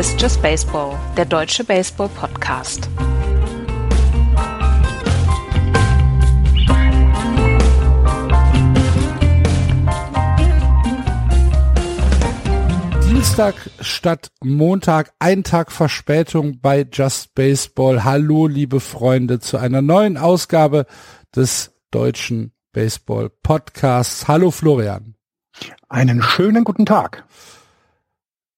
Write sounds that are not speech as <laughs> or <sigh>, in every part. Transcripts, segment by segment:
Ist Just Baseball, der deutsche Baseball-Podcast. Dienstag statt Montag, ein Tag Verspätung bei Just Baseball. Hallo, liebe Freunde, zu einer neuen Ausgabe des deutschen Baseball Podcasts. Hallo, Florian. Einen schönen guten Tag.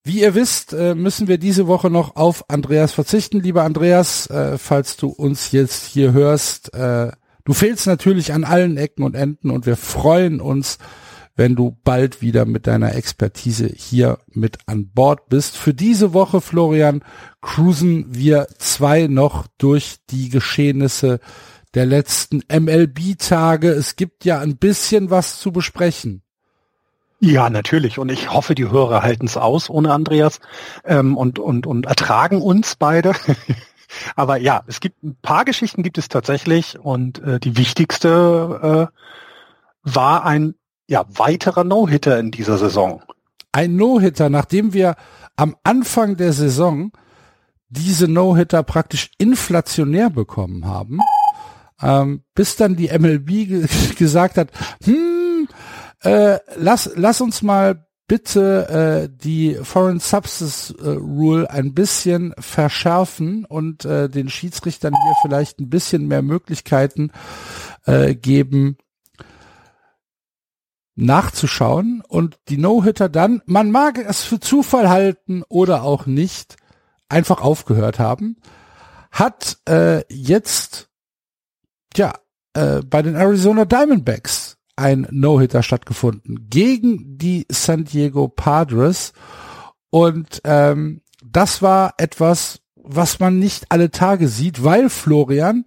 Wie ihr wisst, äh, müssen wir diese Woche noch auf Andreas verzichten. Lieber Andreas, äh, falls du uns jetzt hier hörst, äh, du fehlst natürlich an allen Ecken und Enden und wir freuen uns, wenn du bald wieder mit deiner Expertise hier mit an Bord bist. Für diese Woche, Florian, cruisen wir zwei noch durch die Geschehnisse der letzten MLB-Tage. Es gibt ja ein bisschen was zu besprechen. Ja, natürlich. Und ich hoffe, die Hörer halten es aus ohne Andreas ähm, und, und, und ertragen uns beide. <laughs> Aber ja, es gibt ein paar Geschichten gibt es tatsächlich und äh, die wichtigste äh, war ein ja, weiterer No-Hitter in dieser Saison. Ein No-Hitter, nachdem wir am Anfang der Saison diese No-Hitter praktisch inflationär bekommen haben, ähm, bis dann die MLB <laughs> gesagt hat, hm, äh, lass, lass uns mal bitte äh, die Foreign Substance äh, Rule ein bisschen verschärfen und äh, den Schiedsrichtern hier vielleicht ein bisschen mehr Möglichkeiten äh, geben, nachzuschauen. Und die No-Hitter dann, man mag es für Zufall halten oder auch nicht, einfach aufgehört haben, hat äh, jetzt ja äh, bei den Arizona Diamondbacks ein No-Hitter stattgefunden gegen die San Diego Padres. Und ähm, das war etwas, was man nicht alle Tage sieht, weil Florian,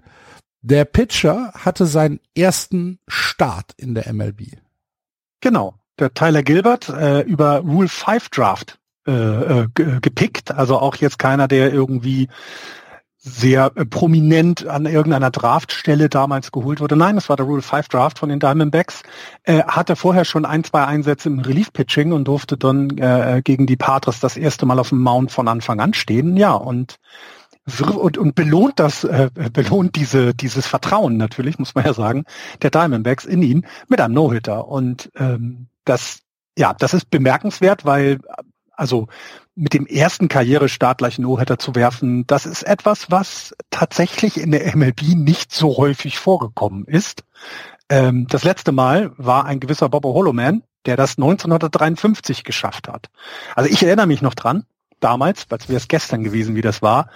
der Pitcher, hatte seinen ersten Start in der MLB. Genau, der Tyler Gilbert äh, über Rule 5 Draft äh, äh, gepickt, also auch jetzt keiner, der irgendwie sehr äh, prominent an irgendeiner Draftstelle damals geholt wurde. Nein, es war der Rule 5 Draft von den Diamondbacks. Er hatte vorher schon ein, zwei Einsätze im Relief-Pitching und durfte dann äh, gegen die Padres das erste Mal auf dem Mount von Anfang an stehen. Ja, und und, und belohnt das, äh, belohnt diese, dieses Vertrauen natürlich, muss man ja sagen, der Diamondbacks in ihn mit einem No-Hitter. Und ähm, das, ja, das ist bemerkenswert, weil also mit dem ersten Karrierestart gleich No-Hitter zu werfen, das ist etwas, was tatsächlich in der MLB nicht so häufig vorgekommen ist. Ähm, das letzte Mal war ein gewisser Bobo Holoman, der das 1953 geschafft hat. Also ich erinnere mich noch dran, damals, als wäre es gestern gewesen, wie das war.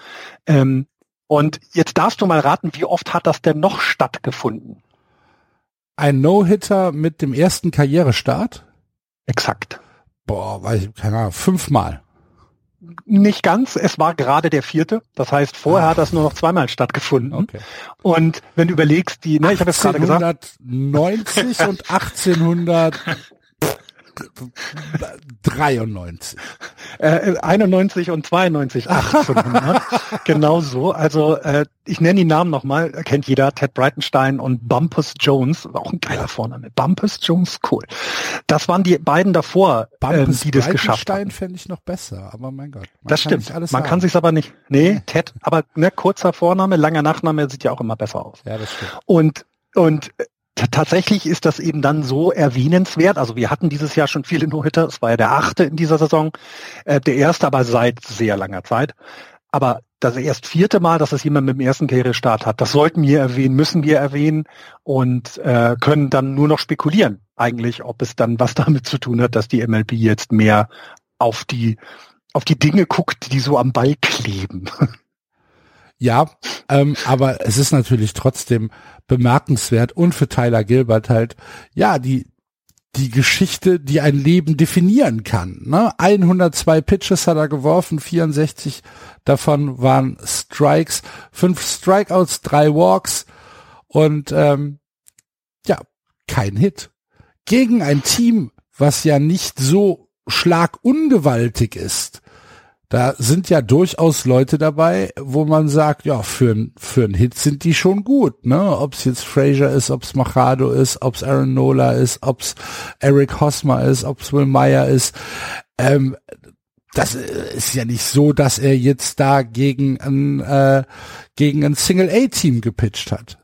Ähm, und jetzt darfst du mal raten, wie oft hat das denn noch stattgefunden? Ein No-Hitter mit dem ersten Karrierestart? Exakt. Boah, weiß ich, keine Ahnung, fünfmal. Nicht ganz, es war gerade der vierte. Das heißt, vorher Ach. hat das nur noch zweimal stattgefunden. Okay. Und wenn du überlegst, die, ne, ich habe jetzt gerade gesagt. 1890 und 1800 93. Äh, 91 und 92, 1800. <laughs> genau so. Also äh, ich nenne die Namen nochmal, kennt jeder, Ted Breitenstein und Bumpus Jones, auch ein geiler Vorname. Bumpus Jones, cool. Das waren die beiden davor, ähm, die das geschafft haben. fände ich noch besser, aber mein Gott. Das stimmt. man haben. kann sich's aber nicht. Nee, Ted, aber ne, kurzer Vorname, langer Nachname sieht ja auch immer besser aus. Ja, das stimmt. Und und tatsächlich ist das eben dann so erwähnenswert. Also wir hatten dieses Jahr schon viele No-Hitter. Es war ja der achte in dieser Saison. Äh, der erste aber seit sehr langer Zeit. Aber das erst vierte Mal, dass es jemand mit dem ersten Karrierestart hat, das sollten wir erwähnen, müssen wir erwähnen und äh, können dann nur noch spekulieren, eigentlich, ob es dann was <laughs> damit zu tun hat, dass die MLB jetzt mehr auf die auf die Dinge guckt, die so am Ball kleben. <laughs> Ja, ähm, aber es ist natürlich trotzdem bemerkenswert und für Tyler Gilbert halt, ja, die, die Geschichte, die ein Leben definieren kann. Ne? 102 Pitches hat er geworfen, 64 davon waren Strikes, fünf Strikeouts, drei Walks und ähm, ja, kein Hit. Gegen ein Team, was ja nicht so schlagungewaltig ist. Da sind ja durchaus Leute dabei, wo man sagt, ja, für, für einen Hit sind die schon gut, ne? Ob es jetzt Fraser ist, ob es Machado ist, ob es Aaron Nola ist, ob es Eric Hosmer ist, ob es Will Meyer ist. Ähm, das äh, ist ja nicht so, dass er jetzt da gegen ein, äh, gegen ein Single-A-Team gepitcht hat.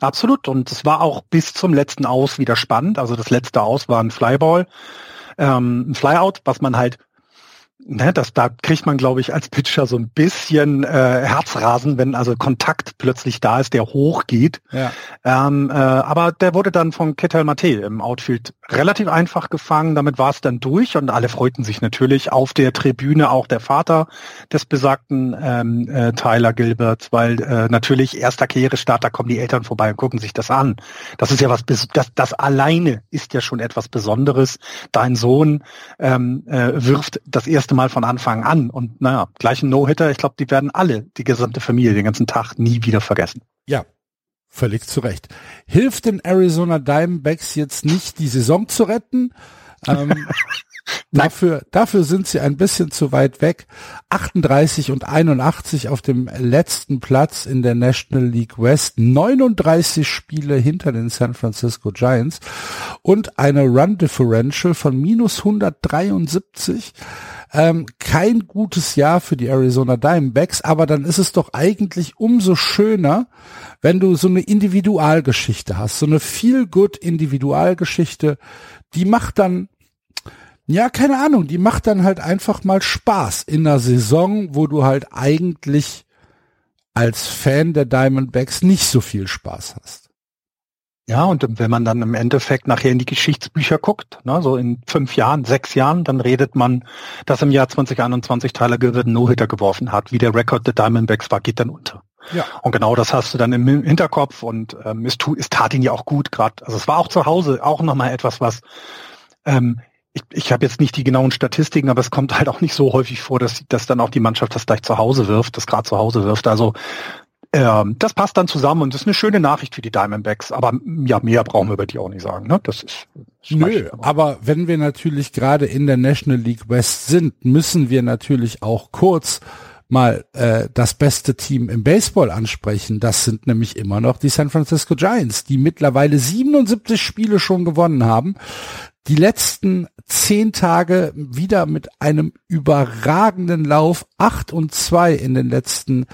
Absolut. Und es war auch bis zum letzten Aus wieder spannend. Also das letzte Aus war ein Flyball, ähm, ein Flyout, was man halt ne, das, da kriegt man, glaube ich, als Pitcher so ein bisschen äh, Herzrasen, wenn also Kontakt plötzlich da ist, der hochgeht. Ja. Ähm, äh, aber der wurde dann von Ketel Mate im Outfield relativ einfach gefangen. Damit war es dann durch und alle freuten sich natürlich auf der Tribüne, auch der Vater des besagten ähm, äh, Tyler Gilbert, weil äh, natürlich erster Karrierestart, da kommen die Eltern vorbei und gucken sich das an. Das ist ja was, das, das alleine ist ja schon etwas Besonderes. Dein Sohn ähm, äh, wirft das erste erste Mal von Anfang an. Und naja, gleich ein No-Hitter, ich glaube, die werden alle, die gesamte Familie, den ganzen Tag nie wieder vergessen. Ja, völlig zu Recht. Hilft den Arizona Diamondbacks jetzt nicht, die Saison zu retten? Ähm, <laughs> Dafür, dafür sind sie ein bisschen zu weit weg. 38 und 81 auf dem letzten Platz in der National League West. 39 Spiele hinter den San Francisco Giants und eine Run Differential von minus 173. Ähm, kein gutes Jahr für die Arizona Diamondbacks, aber dann ist es doch eigentlich umso schöner, wenn du so eine Individualgeschichte hast, so eine feel good Individualgeschichte, die macht dann ja, keine Ahnung, die macht dann halt einfach mal Spaß in einer Saison, wo du halt eigentlich als Fan der Diamondbacks nicht so viel Spaß hast. Ja, und wenn man dann im Endeffekt nachher in die Geschichtsbücher guckt, ne, so in fünf Jahren, sechs Jahren, dann redet man, dass im Jahr 2021 Tyler Gilbert einen No-Hitter geworfen hat. Wie der Rekord der Diamondbacks war, geht dann unter. Ja. Und genau das hast du dann im Hinterkopf und ähm, es, tu, es tat ihn ja auch gut gerade. Also es war auch zu Hause auch nochmal etwas, was ähm, ich, ich habe jetzt nicht die genauen Statistiken, aber es kommt halt auch nicht so häufig vor, dass, dass dann auch die Mannschaft das gleich zu Hause wirft, das gerade zu Hause wirft. Also ähm, das passt dann zusammen und das ist eine schöne Nachricht für die Diamondbacks. Aber ja, mehr brauchen wir über die auch nicht sagen. Ne? Das ist das Nö, aber wenn wir natürlich gerade in der National League West sind, müssen wir natürlich auch kurz mal äh, das beste Team im Baseball ansprechen. Das sind nämlich immer noch die San Francisco Giants, die mittlerweile 77 Spiele schon gewonnen haben die letzten zehn Tage wieder mit einem überragenden Lauf, acht und zwei in den letzten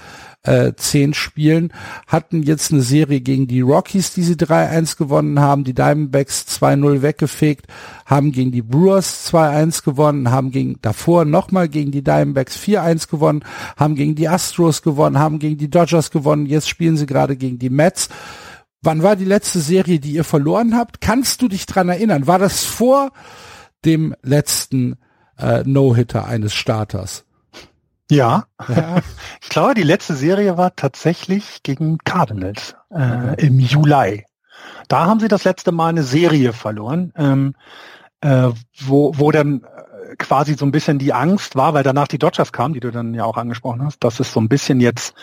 äh, zehn Spielen, hatten jetzt eine Serie gegen die Rockies, die sie 3-1 gewonnen haben, die Diamondbacks 2-0 weggefegt, haben gegen die Brewers 2-1 gewonnen, haben gegen davor nochmal gegen die Diamondbacks 4-1 gewonnen, haben gegen die Astros gewonnen, haben gegen die Dodgers gewonnen, jetzt spielen sie gerade gegen die Mets. Wann war die letzte Serie, die ihr verloren habt? Kannst du dich dran erinnern? War das vor dem letzten äh, No-Hitter eines Starters? Ja. ja. <laughs> ich glaube, die letzte Serie war tatsächlich gegen Cardinals äh, mhm. im Juli. Da haben sie das letzte Mal eine Serie verloren, ähm, äh, wo, wo dann quasi so ein bisschen die Angst war, weil danach die Dodgers kamen, die du dann ja auch angesprochen hast, dass es so ein bisschen jetzt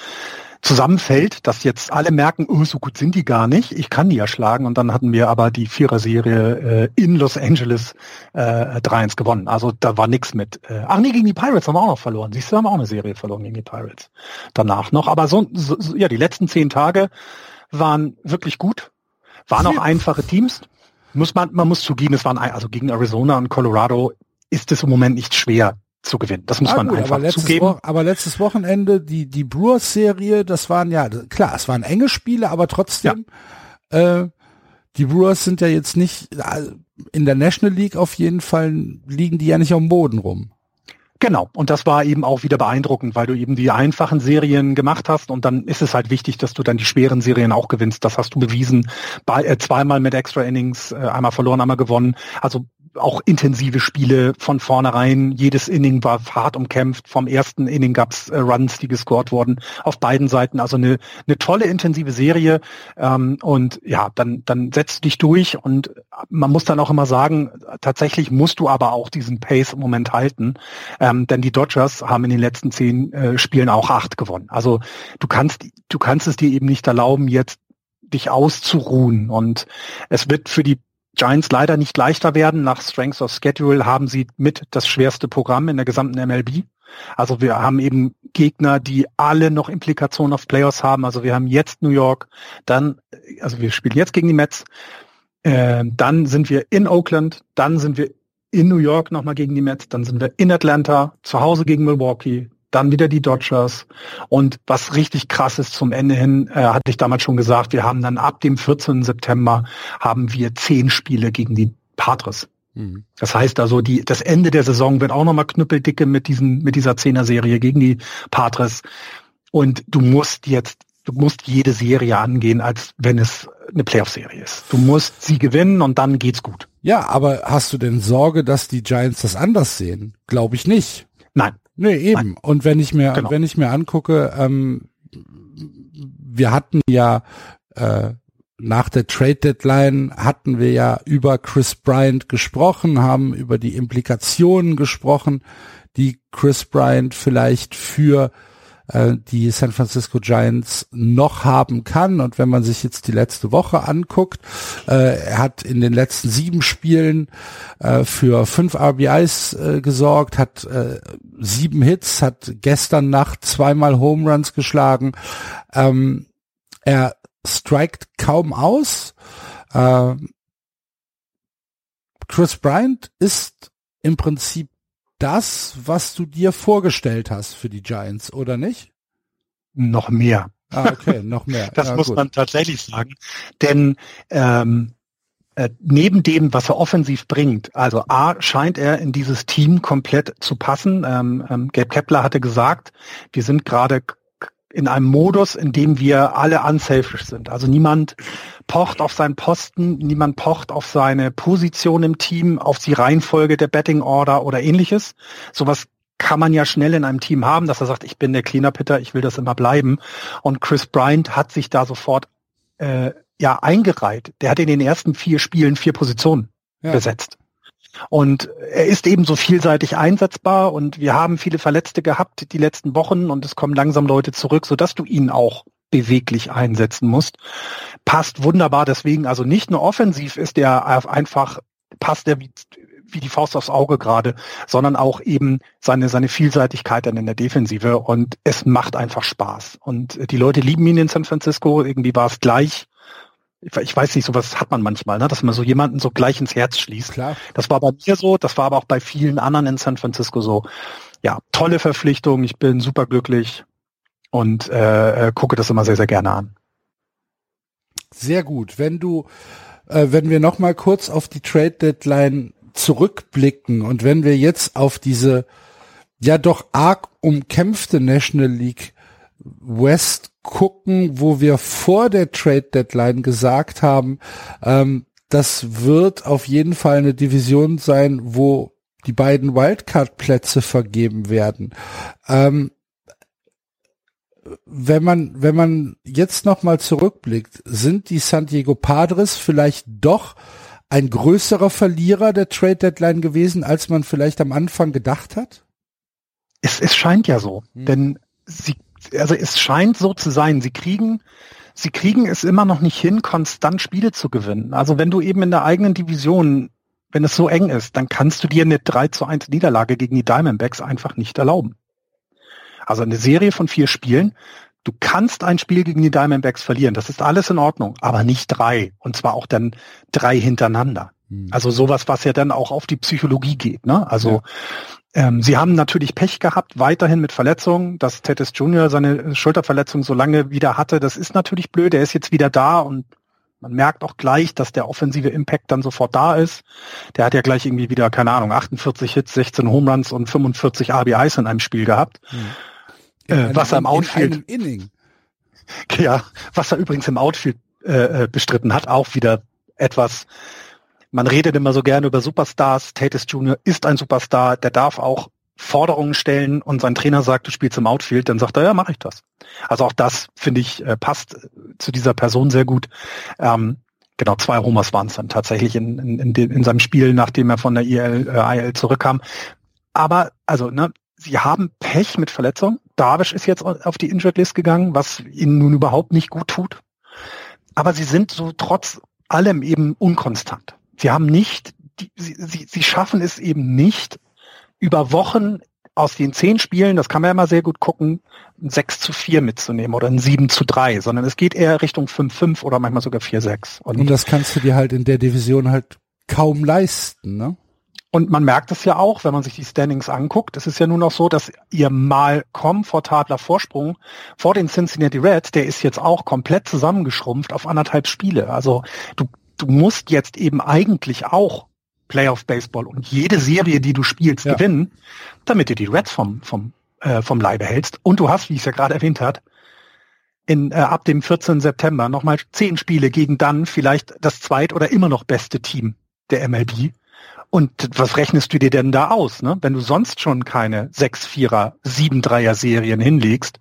zusammenfällt, dass jetzt alle merken, oh, so gut sind die gar nicht, ich kann die ja schlagen. Und dann hatten wir aber die Vierer-Serie äh, in Los Angeles äh, 3-1 gewonnen. Also da war nichts mit. Äh, ach nee, gegen die Pirates haben wir auch noch verloren. Siehst du, haben wir auch eine Serie verloren gegen die Pirates. Danach noch. Aber so, so ja, die letzten zehn Tage waren wirklich gut. Waren auch einfache Teams. Muss man, man muss zugeben, es waren also gegen Arizona und Colorado ist es im Moment nicht schwer, zu gewinnen. Das muss ja, man gut, einfach aber zugeben. Wo aber letztes Wochenende die die Brewers Serie, das waren ja klar, es waren enge Spiele, aber trotzdem ja. äh, die Brewers sind ja jetzt nicht äh, in der National League auf jeden Fall liegen die ja nicht am Boden rum. Genau, und das war eben auch wieder beeindruckend, weil du eben die einfachen Serien gemacht hast und dann ist es halt wichtig, dass du dann die schweren Serien auch gewinnst. Das hast du bewiesen, bei, äh, zweimal mit Extra Innings, äh, einmal verloren, einmal gewonnen. Also auch intensive Spiele von vornherein. Jedes Inning war hart umkämpft. Vom ersten Inning gab's äh, Runs, die gescored wurden auf beiden Seiten. Also eine, eine tolle intensive Serie. Ähm, und ja, dann, dann setzt du dich durch und man muss dann auch immer sagen, tatsächlich musst du aber auch diesen Pace im Moment halten. Ähm, denn die Dodgers haben in den letzten zehn äh, Spielen auch acht gewonnen. Also du kannst, du kannst es dir eben nicht erlauben, jetzt dich auszuruhen. Und es wird für die Giants leider nicht leichter werden. Nach Strength of Schedule haben sie mit das schwerste Programm in der gesamten MLB. Also wir haben eben Gegner, die alle noch Implikationen auf Playoffs haben. Also wir haben jetzt New York, dann, also wir spielen jetzt gegen die Mets, äh, dann sind wir in Oakland, dann sind wir in New York nochmal gegen die Mets, dann sind wir in Atlanta, zu Hause gegen Milwaukee, dann wieder die Dodgers. Und was richtig krass ist zum Ende hin, äh, hatte ich damals schon gesagt, wir haben dann ab dem 14. September haben wir zehn Spiele gegen die Padres. Mhm. Das heißt also, die, das Ende der Saison wird auch nochmal knüppeldicke mit diesen, mit dieser Zehner-Serie gegen die Padres. Und du musst jetzt, du musst jede Serie angehen, als wenn es eine Playoff-Serie ist. Du musst sie gewinnen und dann geht's gut. Ja, aber hast du denn Sorge, dass die Giants das anders sehen? Glaube ich nicht. Nein. Nee, eben. Nein. Und wenn ich mir, genau. wenn ich mir angucke, ähm, wir hatten ja äh, nach der Trade Deadline hatten wir ja über Chris Bryant gesprochen, haben über die Implikationen gesprochen, die Chris Bryant vielleicht für äh, die San Francisco Giants noch haben kann. Und wenn man sich jetzt die letzte Woche anguckt, äh, er hat in den letzten sieben Spielen äh, für fünf RBIs äh, gesorgt, hat äh, sieben Hits, hat gestern Nacht zweimal Home Runs geschlagen. Ähm, er strikt kaum aus. Äh, Chris Bryant ist im Prinzip das, was du dir vorgestellt hast für die Giants, oder nicht? Noch mehr. Ah, okay, noch mehr. <laughs> das ja, muss gut. man tatsächlich sagen. Denn ähm, äh, neben dem, was er offensiv bringt, also A, scheint er in dieses Team komplett zu passen. Ähm, ähm, Gabe Kepler hatte gesagt, wir sind gerade in einem Modus, in dem wir alle unselfish sind. Also niemand pocht auf seinen Posten, niemand pocht auf seine Position im Team, auf die Reihenfolge der Betting Order oder ähnliches. Sowas kann man ja schnell in einem Team haben, dass er sagt, ich bin der Cleanup Hitter, ich will das immer bleiben. Und Chris Bryant hat sich da sofort äh, ja eingereiht. Der hat in den ersten vier Spielen vier Positionen ja. besetzt. Und er ist eben so vielseitig einsetzbar und wir haben viele Verletzte gehabt die letzten Wochen und es kommen langsam Leute zurück, sodass du ihn auch beweglich einsetzen musst. Passt wunderbar deswegen, also nicht nur offensiv ist er einfach, passt er wie, wie die Faust aufs Auge gerade, sondern auch eben seine, seine Vielseitigkeit dann in der Defensive und es macht einfach Spaß. Und die Leute lieben ihn in San Francisco, irgendwie war es gleich ich weiß nicht, sowas hat man manchmal, ne? dass man so jemanden so gleich ins Herz schließt. Klar. Das war bei mir so, das war aber auch bei vielen anderen in San Francisco so. Ja, tolle Verpflichtung, ich bin super glücklich und äh, äh, gucke das immer sehr, sehr gerne an. Sehr gut. Wenn du, äh, wenn wir noch mal kurz auf die Trade Deadline zurückblicken und wenn wir jetzt auf diese ja doch arg umkämpfte National League West gucken, wo wir vor der Trade Deadline gesagt haben, ähm, das wird auf jeden Fall eine Division sein, wo die beiden Wildcard-Plätze vergeben werden. Ähm, wenn man, wenn man jetzt nochmal zurückblickt, sind die San Diego Padres vielleicht doch ein größerer Verlierer der Trade Deadline gewesen, als man vielleicht am Anfang gedacht hat? Es, es scheint ja so, hm. denn sie also es scheint so zu sein, sie kriegen, sie kriegen es immer noch nicht hin, konstant Spiele zu gewinnen. Also wenn du eben in der eigenen Division, wenn es so eng ist, dann kannst du dir eine 3 zu 1 Niederlage gegen die Diamondbacks einfach nicht erlauben. Also eine Serie von vier Spielen, du kannst ein Spiel gegen die Diamondbacks verlieren, das ist alles in Ordnung, aber nicht drei. Und zwar auch dann drei hintereinander. Hm. Also sowas, was ja dann auch auf die Psychologie geht. Ne? Also ähm, sie haben natürlich Pech gehabt, weiterhin mit Verletzungen, dass Tettis Junior seine Schulterverletzung so lange wieder hatte. Das ist natürlich blöd. Er ist jetzt wieder da und man merkt auch gleich, dass der offensive Impact dann sofort da ist. Der hat ja gleich irgendwie wieder, keine Ahnung, 48 Hits, 16 Home Runs und 45 RBIs in einem Spiel gehabt. Hm. Äh, was er im Outfield. <laughs> Ja, was er übrigens im Outfield äh, äh, bestritten hat, auch wieder etwas man redet immer so gerne über Superstars. Tatis Jr. ist ein Superstar, der darf auch Forderungen stellen und sein Trainer sagt, du spielst im Outfield, dann sagt er, ja, mache ich das. Also auch das, finde ich, äh, passt zu dieser Person sehr gut. Ähm, genau, zwei Homers waren es dann tatsächlich in, in, in, in, seinem Spiel, nachdem er von der IL, äh, IL zurückkam. Aber, also, ne, sie haben Pech mit Verletzungen. Darvish ist jetzt auf die Injured List gegangen, was ihnen nun überhaupt nicht gut tut. Aber sie sind so trotz allem eben unkonstant. Sie haben nicht, die, sie, sie, sie schaffen es eben nicht, über Wochen aus den zehn Spielen, das kann man ja mal sehr gut gucken, ein 6 zu 4 mitzunehmen oder ein 7 zu 3, sondern es geht eher Richtung 5-5 oder manchmal sogar 4-6. Und, Und das kannst du dir halt in der Division halt kaum leisten, ne? Und man merkt es ja auch, wenn man sich die Standings anguckt. Es ist ja nun auch so, dass ihr mal komfortabler Vorsprung vor den Cincinnati Reds, der ist jetzt auch komplett zusammengeschrumpft auf anderthalb Spiele. Also du, du musst jetzt eben eigentlich auch Playoff Baseball und jede Serie, die du spielst, ja. gewinnen, damit du die Reds vom, vom, äh, vom Leibe hältst. Und du hast, wie ich es ja gerade erwähnt hat, in, äh, ab dem 14. September nochmal zehn Spiele gegen dann vielleicht das zweit- oder immer noch beste Team der MLB. Und was rechnest du dir denn da aus, ne? wenn du sonst schon keine 6-4er, 7-3er Serien hinlegst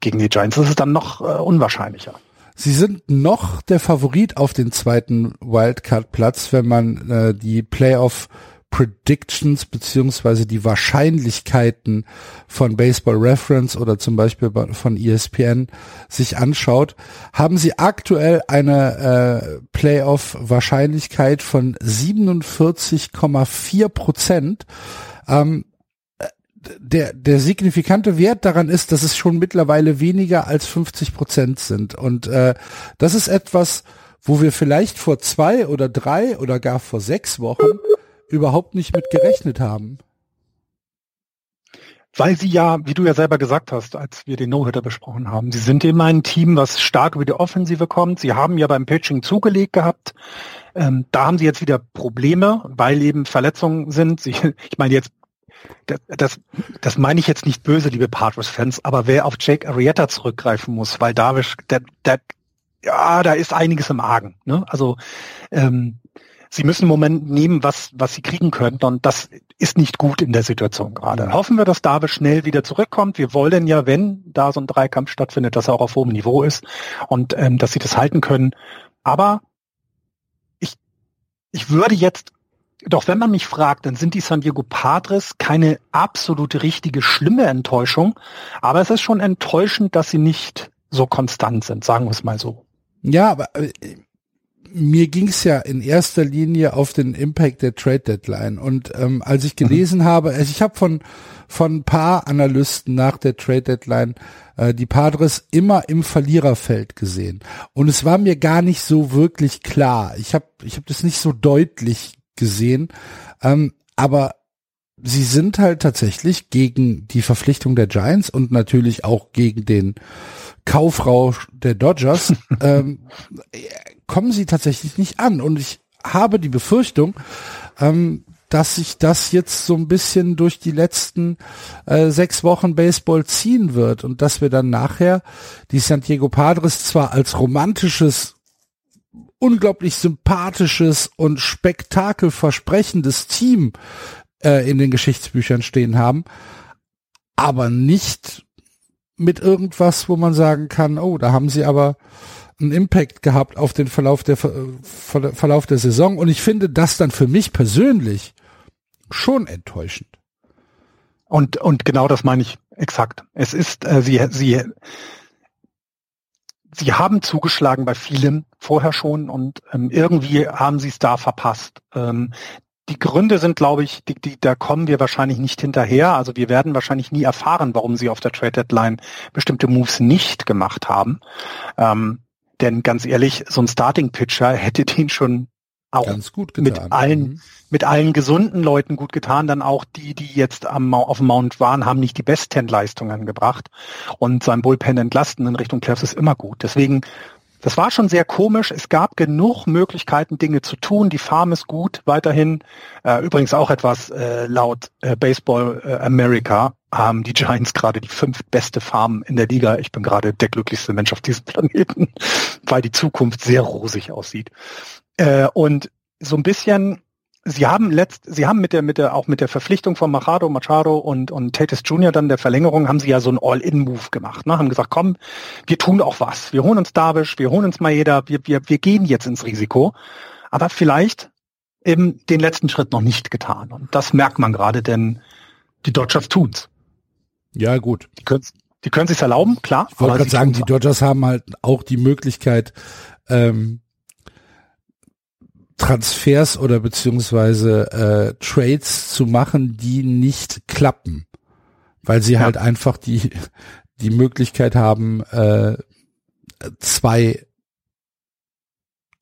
gegen die Giants? Das ist dann noch äh, unwahrscheinlicher. Sie sind noch der Favorit auf den zweiten Wildcard-Platz, wenn man äh, die Playoff Predictions beziehungsweise die Wahrscheinlichkeiten von Baseball Reference oder zum Beispiel von ESPN sich anschaut, haben sie aktuell eine äh, Playoff-Wahrscheinlichkeit von 47,4 Prozent. Ähm, der, der signifikante Wert daran ist, dass es schon mittlerweile weniger als 50 Prozent sind. Und äh, das ist etwas, wo wir vielleicht vor zwei oder drei oder gar vor sechs Wochen überhaupt nicht mit gerechnet haben. Weil sie ja, wie du ja selber gesagt hast, als wir den No-Hitter besprochen haben, sie sind eben ein Team, was stark über die Offensive kommt. Sie haben ja beim Pitching zugelegt gehabt. Ähm, da haben sie jetzt wieder Probleme, weil eben Verletzungen sind. Sie, <laughs> ich meine jetzt, das, das, das meine ich jetzt nicht böse, liebe Padres-Fans, aber wer auf Jake Arrieta zurückgreifen muss, weil Darvish, der, der, ja, da ist einiges im Argen. Ne? Also ähm, sie müssen im Moment nehmen, was, was sie kriegen können. Und das ist nicht gut in der Situation gerade. Hoffen wir, dass David schnell wieder zurückkommt. Wir wollen ja, wenn da so ein Dreikampf stattfindet, dass er auch auf hohem Niveau ist und ähm, dass sie das halten können. Aber ich, ich würde jetzt doch wenn man mich fragt, dann sind die San Diego Padres keine absolute richtige schlimme Enttäuschung, aber es ist schon enttäuschend, dass sie nicht so konstant sind, sagen wir es mal so. Ja, aber äh, mir ging es ja in erster Linie auf den Impact der Trade Deadline. Und ähm, als ich gelesen mhm. habe, also ich habe von von ein paar Analysten nach der Trade Deadline äh, die Padres immer im Verliererfeld gesehen. Und es war mir gar nicht so wirklich klar. Ich habe ich hab das nicht so deutlich gesehen. Ähm, aber sie sind halt tatsächlich gegen die Verpflichtung der Giants und natürlich auch gegen den Kaufrausch der Dodgers <laughs> ähm, kommen sie tatsächlich nicht an. Und ich habe die Befürchtung, ähm, dass sich das jetzt so ein bisschen durch die letzten äh, sechs Wochen Baseball ziehen wird und dass wir dann nachher die San Diego Padres zwar als romantisches, unglaublich sympathisches und spektakelversprechendes Team äh, in den Geschichtsbüchern stehen haben, aber nicht mit irgendwas, wo man sagen kann, oh, da haben sie aber einen Impact gehabt auf den Verlauf der Verlauf der Saison und ich finde das dann für mich persönlich schon enttäuschend. Und und genau das meine ich exakt. Es ist äh, sie sie sie haben zugeschlagen bei vielem vorher schon und ähm, irgendwie haben sie es da verpasst. Ähm, die Gründe sind, glaube ich, die, die, da kommen wir wahrscheinlich nicht hinterher. Also wir werden wahrscheinlich nie erfahren, warum sie auf der Trade Deadline bestimmte Moves nicht gemacht haben. Ähm, denn ganz ehrlich, so ein Starting Pitcher hätte den schon auch mit allen mhm. mit allen gesunden Leuten gut getan. Dann auch die, die jetzt am, auf dem Mount waren, haben nicht die besten Leistungen gebracht und sein Bullpen entlasten in Richtung Cavs ist immer gut. Deswegen das war schon sehr komisch. Es gab genug Möglichkeiten, Dinge zu tun. Die Farm ist gut weiterhin. Äh, übrigens auch etwas äh, laut äh, Baseball äh, America haben die Giants gerade die fünf beste Farm in der Liga. Ich bin gerade der glücklichste Mensch auf diesem <laughs> Planeten, weil die Zukunft sehr rosig aussieht. Äh, und so ein bisschen Sie haben letzt, Sie haben mit der, mit der, auch mit der Verpflichtung von Machado, Machado und, und Tatis Jr. dann der Verlängerung, haben Sie ja so ein All-In-Move gemacht, ne? Haben gesagt, komm, wir tun auch was. Wir holen uns Darvish, wir holen uns Maeda, wir, wir, wir gehen jetzt ins Risiko. Aber vielleicht eben den letzten Schritt noch nicht getan. Und das merkt man gerade, denn die Dodgers tun's. Ja, gut. Die können, die können sich's erlauben, klar. Ich wollte gerade sagen, die Dodgers haben halt auch die Möglichkeit, ähm, Transfers oder beziehungsweise äh, Trades zu machen, die nicht klappen, weil sie ja. halt einfach die die Möglichkeit haben, äh, zwei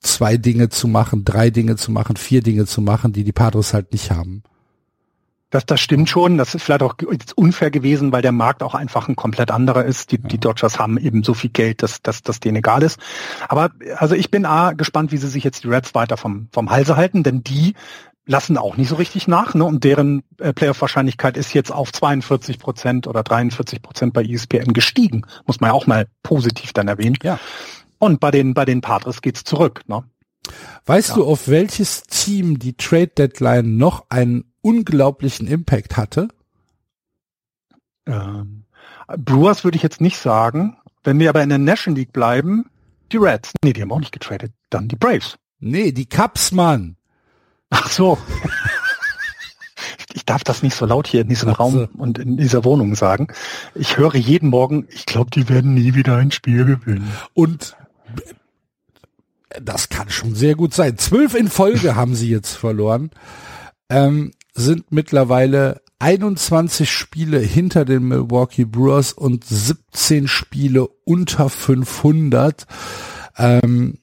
zwei Dinge zu machen, drei Dinge zu machen, vier Dinge zu machen, die die Padres halt nicht haben. Das, das stimmt schon. Das ist vielleicht auch jetzt unfair gewesen, weil der Markt auch einfach ein komplett anderer ist. Die, ja. die Dodgers haben eben so viel Geld, dass, dass, dass denen egal ist. Aber also ich bin A, gespannt, wie sie sich jetzt die Reds weiter vom, vom Halse halten, denn die lassen auch nicht so richtig nach. Ne? Und deren äh, Playoff-Wahrscheinlichkeit ist jetzt auf 42 Prozent oder 43 Prozent bei ESPN gestiegen. Muss man ja auch mal positiv dann erwähnen. Ja. Und bei den, bei den Padres geht's zurück. Ne? Weißt ja. du, auf welches Team die Trade Deadline noch einen unglaublichen Impact hatte? Ähm, Brewers würde ich jetzt nicht sagen. Wenn wir aber in der National League bleiben, die Reds. Nee, die haben auch nicht getradet. Dann die Braves. Nee, die Cubs, Mann. Ach so. ich darf das nicht so laut hier in diesem Raum und in dieser Wohnung sagen. Ich höre jeden Morgen, ich glaube, die werden nie wieder ein Spiel gewinnen. Und das kann schon sehr gut sein. Zwölf in Folge <laughs> haben sie jetzt verloren. Ähm, sind mittlerweile 21 Spiele hinter den Milwaukee Brewers und 17 Spiele unter 500. Ähm,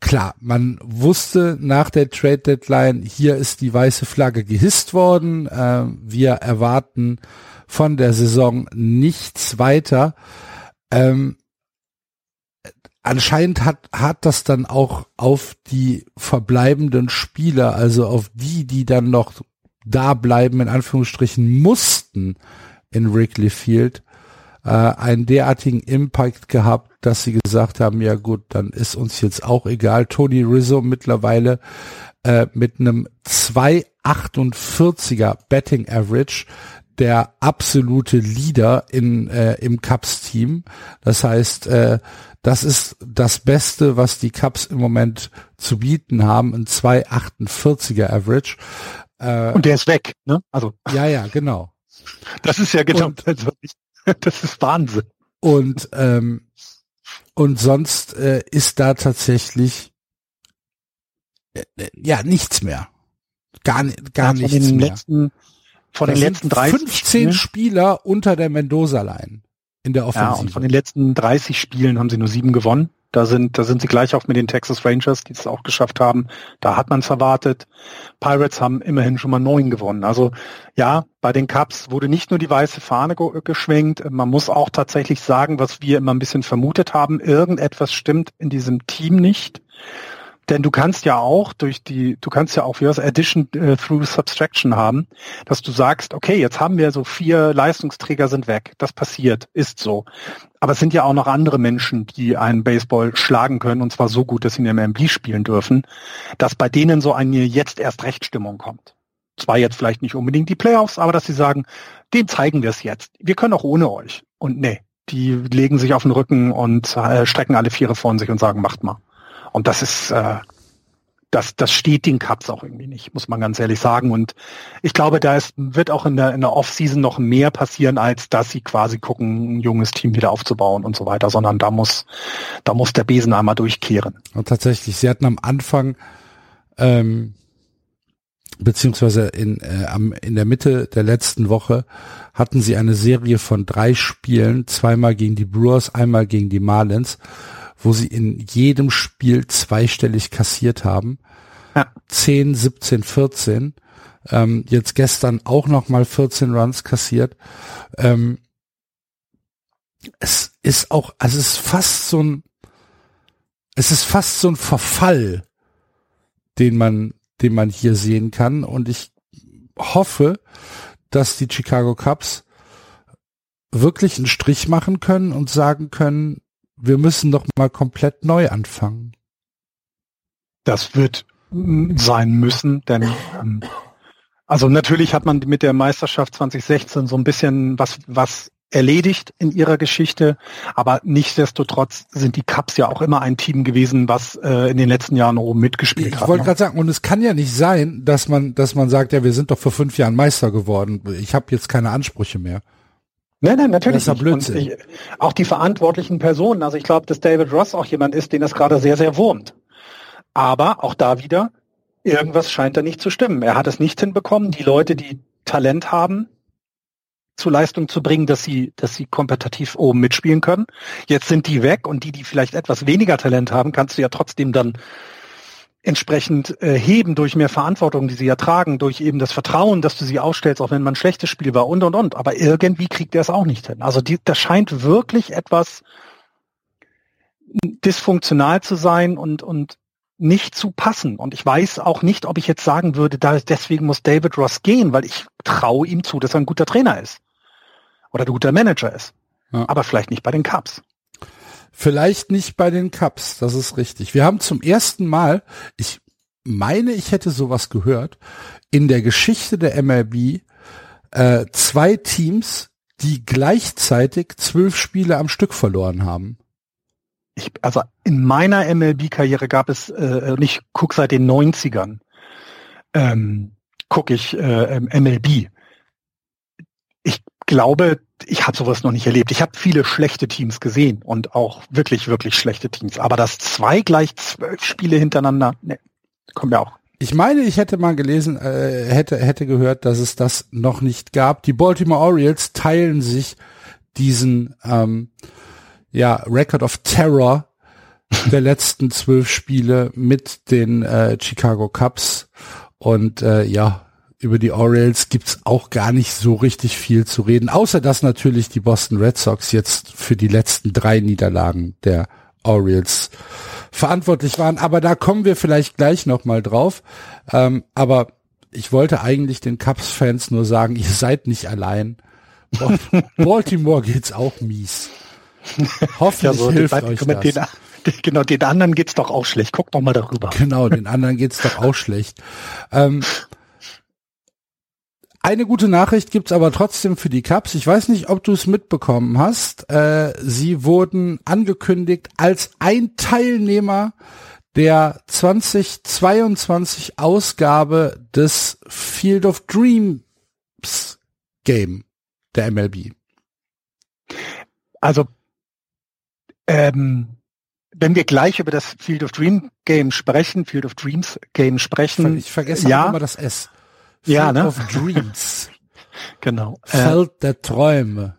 klar, man wusste nach der Trade Deadline, hier ist die weiße Flagge gehisst worden. Äh, wir erwarten von der Saison nichts weiter. Ähm, anscheinend hat, hat das dann auch auf die verbleibenden Spieler, also auf die, die dann noch da bleiben, in Anführungsstrichen mussten in Wrigley Field, äh, einen derartigen Impact gehabt, dass sie gesagt haben, ja gut, dann ist uns jetzt auch egal. Tony Rizzo mittlerweile äh, mit einem 2,48er Betting Average, der absolute Leader in, äh, im Cups-Team. Das heißt, äh, das ist das Beste, was die Cups im Moment zu bieten haben, ein 2,48er Average. Äh, Und der ist weg, ne? Also. Ja, ja, genau. Das ist ja genau, und, <laughs> das ist Wahnsinn. Und, ähm, und sonst äh, ist da tatsächlich äh, ja nichts mehr. Gar, gar ja, nichts mehr. Letzten, von das den letzten 30 15 Spieler unter der Mendoza-Line in der Offensive. Ja, und von den letzten 30 Spielen haben sie nur sieben gewonnen. Da sind, da sind sie gleich auf mit den Texas Rangers, die es auch geschafft haben. Da hat man es erwartet. Pirates haben immerhin schon mal neun gewonnen. Also ja, bei den Cups wurde nicht nur die weiße Fahne geschwenkt. Man muss auch tatsächlich sagen, was wir immer ein bisschen vermutet haben, irgendetwas stimmt in diesem Team nicht. Denn du kannst ja auch durch die, du kannst ja auch wie das Addition äh, through Subtraction haben, dass du sagst, okay, jetzt haben wir so vier Leistungsträger sind weg. Das passiert, ist so. Aber es sind ja auch noch andere Menschen, die einen Baseball schlagen können und zwar so gut, dass sie in der MLB spielen dürfen, dass bei denen so eine jetzt erst Rechtstimmung kommt. Zwar jetzt vielleicht nicht unbedingt die Playoffs, aber dass sie sagen, dem zeigen wir es jetzt. Wir können auch ohne euch. Und nee, die legen sich auf den Rücken und äh, strecken alle Viere von sich und sagen, macht mal. Und das ist, äh, das, das steht den Cups auch irgendwie nicht, muss man ganz ehrlich sagen. Und ich glaube, da ist, wird auch in der, in der Off-Season noch mehr passieren, als dass sie quasi gucken, ein junges Team wieder aufzubauen und so weiter, sondern da muss, da muss der Besen einmal durchkehren. Und tatsächlich, sie hatten am Anfang, ähm, beziehungsweise in, äh, am, in der Mitte der letzten Woche hatten sie eine Serie von drei Spielen, zweimal gegen die Brewers, einmal gegen die Marlins wo sie in jedem Spiel zweistellig kassiert haben. Ja. 10, 17, 14. Ähm, jetzt gestern auch noch mal 14 Runs kassiert. Ähm, es ist auch, also es ist fast so ein, es ist fast so ein Verfall, den man, den man hier sehen kann. Und ich hoffe, dass die Chicago Cubs wirklich einen Strich machen können und sagen können, wir müssen doch mal komplett neu anfangen. Das wird sein müssen, denn ähm, also natürlich hat man mit der Meisterschaft 2016 so ein bisschen was was erledigt in ihrer Geschichte, aber nichtsdestotrotz sind die Cups ja auch immer ein Team gewesen, was äh, in den letzten Jahren oben mitgespielt hat. Ich wollte ne? gerade sagen, und es kann ja nicht sein, dass man, dass man sagt, ja, wir sind doch vor fünf Jahren Meister geworden. Ich habe jetzt keine Ansprüche mehr. Nein, nein, natürlich. Das ist Blödsinn. Ich, auch die verantwortlichen Personen. Also ich glaube, dass David Ross auch jemand ist, den das gerade sehr, sehr wurmt. Aber auch da wieder, irgendwas scheint da nicht zu stimmen. Er hat es nicht hinbekommen, die Leute, die Talent haben, zu Leistung zu bringen, dass sie, dass sie kompetitiv oben mitspielen können. Jetzt sind die weg und die, die vielleicht etwas weniger Talent haben, kannst du ja trotzdem dann entsprechend äh, heben durch mehr Verantwortung, die sie ja tragen, durch eben das Vertrauen, dass du sie ausstellst, auch wenn man ein schlechtes Spiel war und und und. Aber irgendwie kriegt er es auch nicht hin. Also die, das scheint wirklich etwas dysfunktional zu sein und und nicht zu passen. Und ich weiß auch nicht, ob ich jetzt sagen würde, da deswegen muss David Ross gehen, weil ich traue ihm zu, dass er ein guter Trainer ist oder ein guter Manager ist. Ja. Aber vielleicht nicht bei den Cubs. Vielleicht nicht bei den Cups, das ist richtig. Wir haben zum ersten Mal, ich meine, ich hätte sowas gehört, in der Geschichte der MLB äh, zwei Teams, die gleichzeitig zwölf Spiele am Stück verloren haben. Ich, also in meiner MLB-Karriere gab es, äh, und ich gucke seit den 90ern, ähm, gucke ich äh, MLB. Glaube, ich habe sowas noch nicht erlebt. Ich habe viele schlechte Teams gesehen und auch wirklich, wirklich schlechte Teams. Aber dass zwei gleich zwölf Spiele hintereinander, ne, kommt ja auch. Ich meine, ich hätte mal gelesen, äh, hätte, hätte gehört, dass es das noch nicht gab. Die Baltimore Orioles teilen sich diesen ähm, ja, Record of Terror <laughs> der letzten zwölf Spiele mit den äh, Chicago Cubs. Und äh, ja, über die Orioles gibt's auch gar nicht so richtig viel zu reden, außer dass natürlich die Boston Red Sox jetzt für die letzten drei Niederlagen der Orioles verantwortlich waren. Aber da kommen wir vielleicht gleich nochmal drauf. Ähm, aber ich wollte eigentlich den Cubs-Fans nur sagen, ihr seid nicht allein. <laughs> Baltimore geht's auch mies. Hoffentlich ja, so, hilft euch das. Den, <laughs> genau, den anderen geht's doch auch schlecht. Guck doch mal darüber. Genau, den anderen geht's doch auch schlecht. Ähm, eine gute Nachricht gibt's aber trotzdem für die Cups. Ich weiß nicht, ob du es mitbekommen hast. Äh, sie wurden angekündigt als ein Teilnehmer der 2022 Ausgabe des Field of Dreams Game der MLB. Also, ähm, wenn wir gleich über das Field of Dream Game sprechen, Field of Dreams Game sprechen. Ich vergesse ja, immer das S. Field ja, ne? of Dreams. <laughs> genau. Feld äh, der Träume.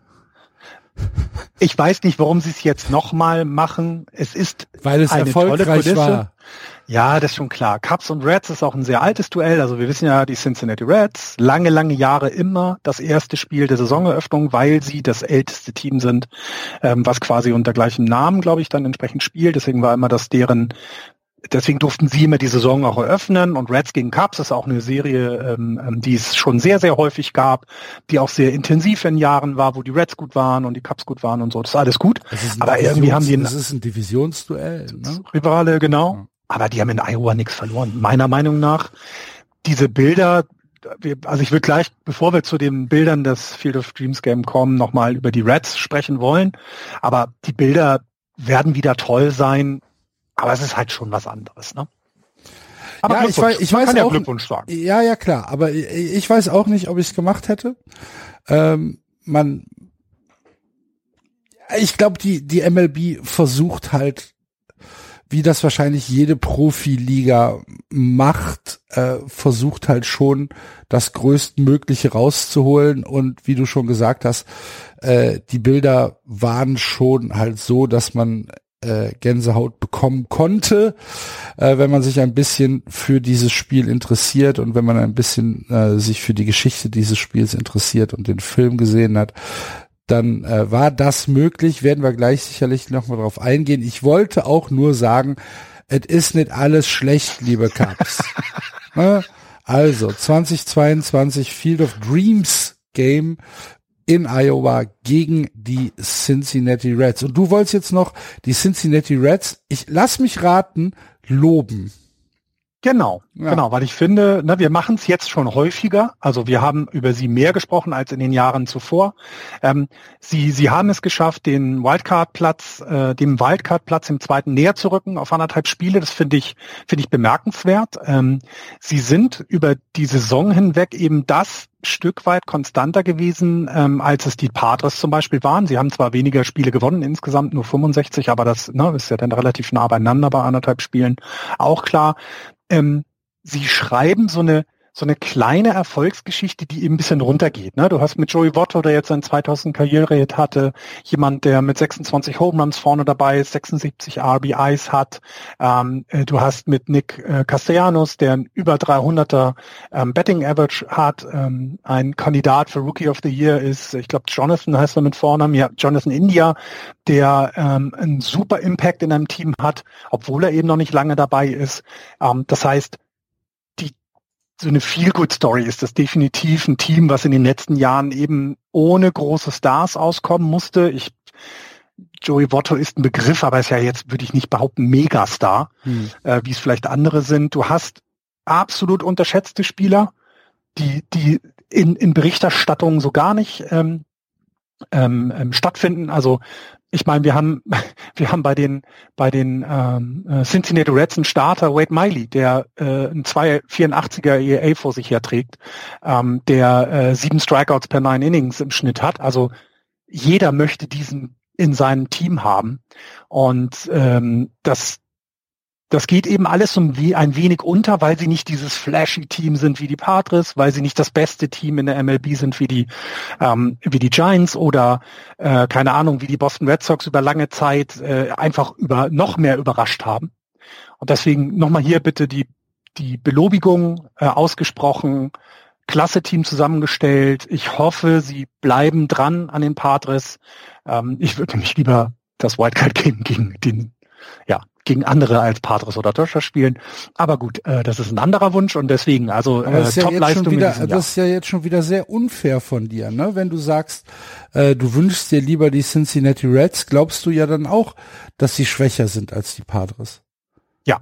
Ich weiß nicht, warum sie es jetzt nochmal machen. Es ist weil es eine erfolgreich tolle war. Ja, das ist schon klar. Cubs und Reds ist auch ein sehr altes Duell. Also wir wissen ja, die Cincinnati Reds, lange, lange Jahre immer das erste Spiel der Saisoneröffnung, weil sie das älteste Team sind, ähm, was quasi unter gleichem Namen, glaube ich, dann entsprechend spielt. Deswegen war immer das deren deswegen durften sie immer die Saison auch eröffnen und Reds gegen Cubs ist auch eine Serie, ähm, ähm, die es schon sehr, sehr häufig gab, die auch sehr intensiv in Jahren war, wo die Reds gut waren und die Cubs gut waren und so. Das ist alles gut. Ist aber irgendwie haben die... Das ist ein Divisionsduell. Ne? Rivale, genau. Ja. Aber die haben in Iowa nichts verloren. Meiner Meinung nach, diese Bilder, also ich würde gleich, bevor wir zu den Bildern des Field of Dreams Game kommen, nochmal über die Reds sprechen wollen. Aber die Bilder werden wieder toll sein aber es ist halt schon was anderes, ne? Aber ja, ich weiß, ich weiß ja auch, Glückwunsch sagen. Ja, ja, klar. Aber ich weiß auch nicht, ob ich es gemacht hätte. Ähm, man, ich glaube, die, die MLB versucht halt, wie das wahrscheinlich jede Profiliga macht, äh, versucht halt schon das Größtmögliche rauszuholen. Und wie du schon gesagt hast, äh, die Bilder waren schon halt so, dass man äh, Gänsehaut bekommen konnte, äh, wenn man sich ein bisschen für dieses Spiel interessiert und wenn man ein bisschen äh, sich für die Geschichte dieses Spiels interessiert und den Film gesehen hat, dann äh, war das möglich. Werden wir gleich sicherlich nochmal drauf eingehen. Ich wollte auch nur sagen, es ist nicht alles schlecht, liebe Cups. <laughs> Ne? also 2022 Field of Dreams Game in Iowa gegen die Cincinnati Reds. Und du wolltest jetzt noch die Cincinnati Reds, ich lass mich raten, loben. Genau, ja. genau, weil ich finde, ne, wir machen es jetzt schon häufiger. Also wir haben über sie mehr gesprochen als in den Jahren zuvor. Ähm, sie, sie haben es geschafft, den Wildcard-Platz, äh, dem Wildcard-Platz im zweiten näher zu rücken auf anderthalb Spiele. Das finde ich, finde ich bemerkenswert. Ähm, sie sind über die Saison hinweg eben das Stück weit konstanter gewesen, ähm, als es die Padres zum Beispiel waren. Sie haben zwar weniger Spiele gewonnen, insgesamt nur 65, aber das ne, ist ja dann relativ nah beieinander bei anderthalb Spielen. Auch klar, ähm, sie schreiben so eine so eine kleine Erfolgsgeschichte, die eben ein bisschen runtergeht. Ne? Du hast mit Joey Votto, der jetzt sein 2000 Karrierehit hatte, jemand, der mit 26 Home Runs vorne dabei ist, 76 RBIs hat. Ähm, äh, du hast mit Nick äh, Castellanos, der ein über 300er ähm, Betting Average hat, ähm, ein Kandidat für Rookie of the Year ist, ich glaube Jonathan heißt er mit Vornamen, ja, Jonathan India, der ähm, einen super Impact in einem Team hat, obwohl er eben noch nicht lange dabei ist. Ähm, das heißt, so eine Feel-Good-Story ist das definitiv ein Team, was in den letzten Jahren eben ohne große Stars auskommen musste. Ich Joey Votto ist ein Begriff, aber ist ja jetzt, würde ich nicht behaupten, Megastar, hm. äh, wie es vielleicht andere sind. Du hast absolut unterschätzte Spieler, die, die in, in Berichterstattung so gar nicht ähm, ähm, ähm stattfinden. Also ich meine, wir haben <laughs> wir haben bei den bei den ähm, äh, Cincinnati Reds einen Starter Wade Miley, der äh, ein 284er EA vor sich herträgt, ähm, der äh, sieben Strikeouts per nine Innings im Schnitt hat. Also jeder möchte diesen in seinem Team haben und ähm, das das geht eben alles um wie ein wenig unter, weil sie nicht dieses flashy Team sind wie die Padres, weil sie nicht das beste Team in der MLB sind wie die ähm, wie die Giants oder äh, keine Ahnung wie die Boston Red Sox über lange Zeit äh, einfach über noch mehr überrascht haben. Und deswegen nochmal hier bitte die die Belobigung äh, ausgesprochen. Klasse Team zusammengestellt. Ich hoffe, sie bleiben dran an den Padres. Ähm, ich würde mich lieber das Wildcard Game gegen den ja, gegen andere als Padres oder Dodgers spielen. Aber gut, äh, das ist ein anderer Wunsch und deswegen, also äh, ja Top-Leistung. Das ist ja jetzt schon wieder sehr unfair von dir, ne? Wenn du sagst, äh, du wünschst dir lieber die Cincinnati Reds, glaubst du ja dann auch, dass sie schwächer sind als die Padres. Ja.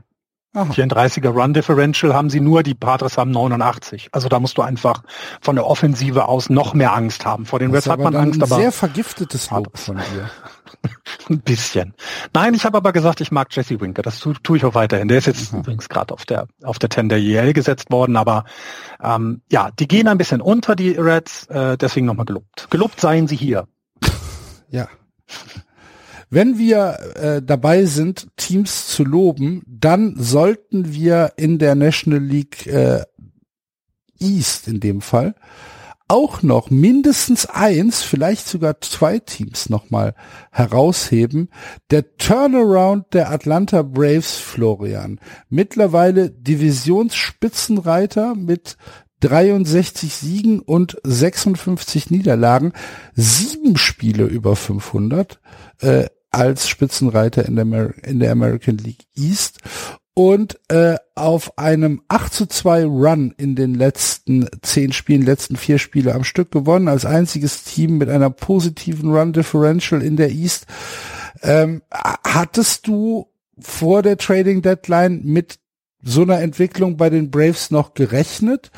Aha. 34er Run Differential haben sie nur, die Padres haben 89. Also da musst du einfach von der Offensive aus noch mehr Angst haben. Vor den Reds hat man Angst, aber sehr vergiftetes Lob von dir. <laughs> <laughs> ein bisschen. Nein, ich habe aber gesagt, ich mag Jesse Winker. Das tue tu ich auch weiterhin. Der ist jetzt mhm. übrigens gerade auf der auf der 10 der EL gesetzt worden, aber ähm, ja, die gehen ein bisschen unter die Reds, äh, deswegen nochmal gelobt. Gelobt seien sie hier. <laughs> Ja. Wenn wir äh, dabei sind, Teams zu loben, dann sollten wir in der National League äh, East in dem Fall auch noch mindestens eins, vielleicht sogar zwei Teams nochmal herausheben. Der Turnaround der Atlanta Braves, Florian. Mittlerweile Divisionsspitzenreiter mit 63 Siegen und 56 Niederlagen, sieben Spiele über 500 äh, als Spitzenreiter in der, in der American League East und äh, auf einem 8 zu 2 Run in den letzten zehn Spielen, letzten vier Spiele am Stück gewonnen, als einziges Team mit einer positiven Run Differential in der East. Ähm, hattest du vor der Trading Deadline mit so einer Entwicklung bei den Braves noch gerechnet,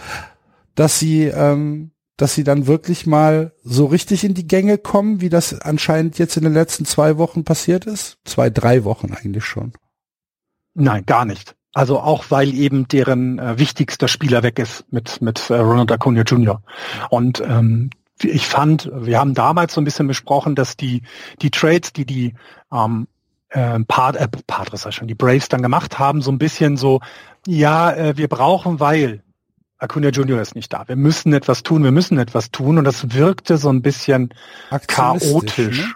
dass sie, ähm, dass sie dann wirklich mal so richtig in die Gänge kommen, wie das anscheinend jetzt in den letzten zwei Wochen passiert ist? Zwei, drei Wochen eigentlich schon. Nein, gar nicht. Also auch weil eben deren äh, wichtigster Spieler weg ist mit mit äh, Ronald Acuna Jr. Und ähm, ich fand, wir haben damals so ein bisschen besprochen, dass die die Trades, die die ähm, äh, Part, äh, Padres schon, die Braves dann gemacht haben, so ein bisschen so, ja, äh, wir brauchen, weil Acuna Junior ist nicht da. Wir müssen etwas tun, wir müssen etwas tun und das wirkte so ein bisschen chaotisch. Ne?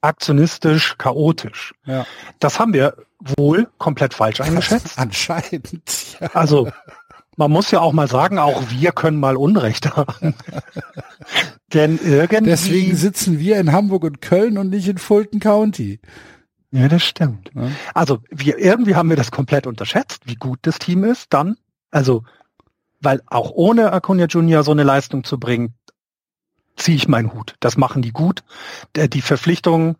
aktionistisch, chaotisch. Ja. Das haben wir wohl komplett falsch eingeschätzt. Anscheinend. Ja. Also man muss ja auch mal sagen, auch wir können mal Unrecht haben. <laughs> Denn irgendwie. Deswegen sitzen wir in Hamburg und Köln und nicht in Fulton County. Ja, das stimmt. Ja. Also wir irgendwie haben wir das komplett unterschätzt, wie gut das Team ist. Dann, also weil auch ohne Acuna Junior so eine Leistung zu bringen, ziehe ich meinen Hut. Das machen die gut. Die Verpflichtungen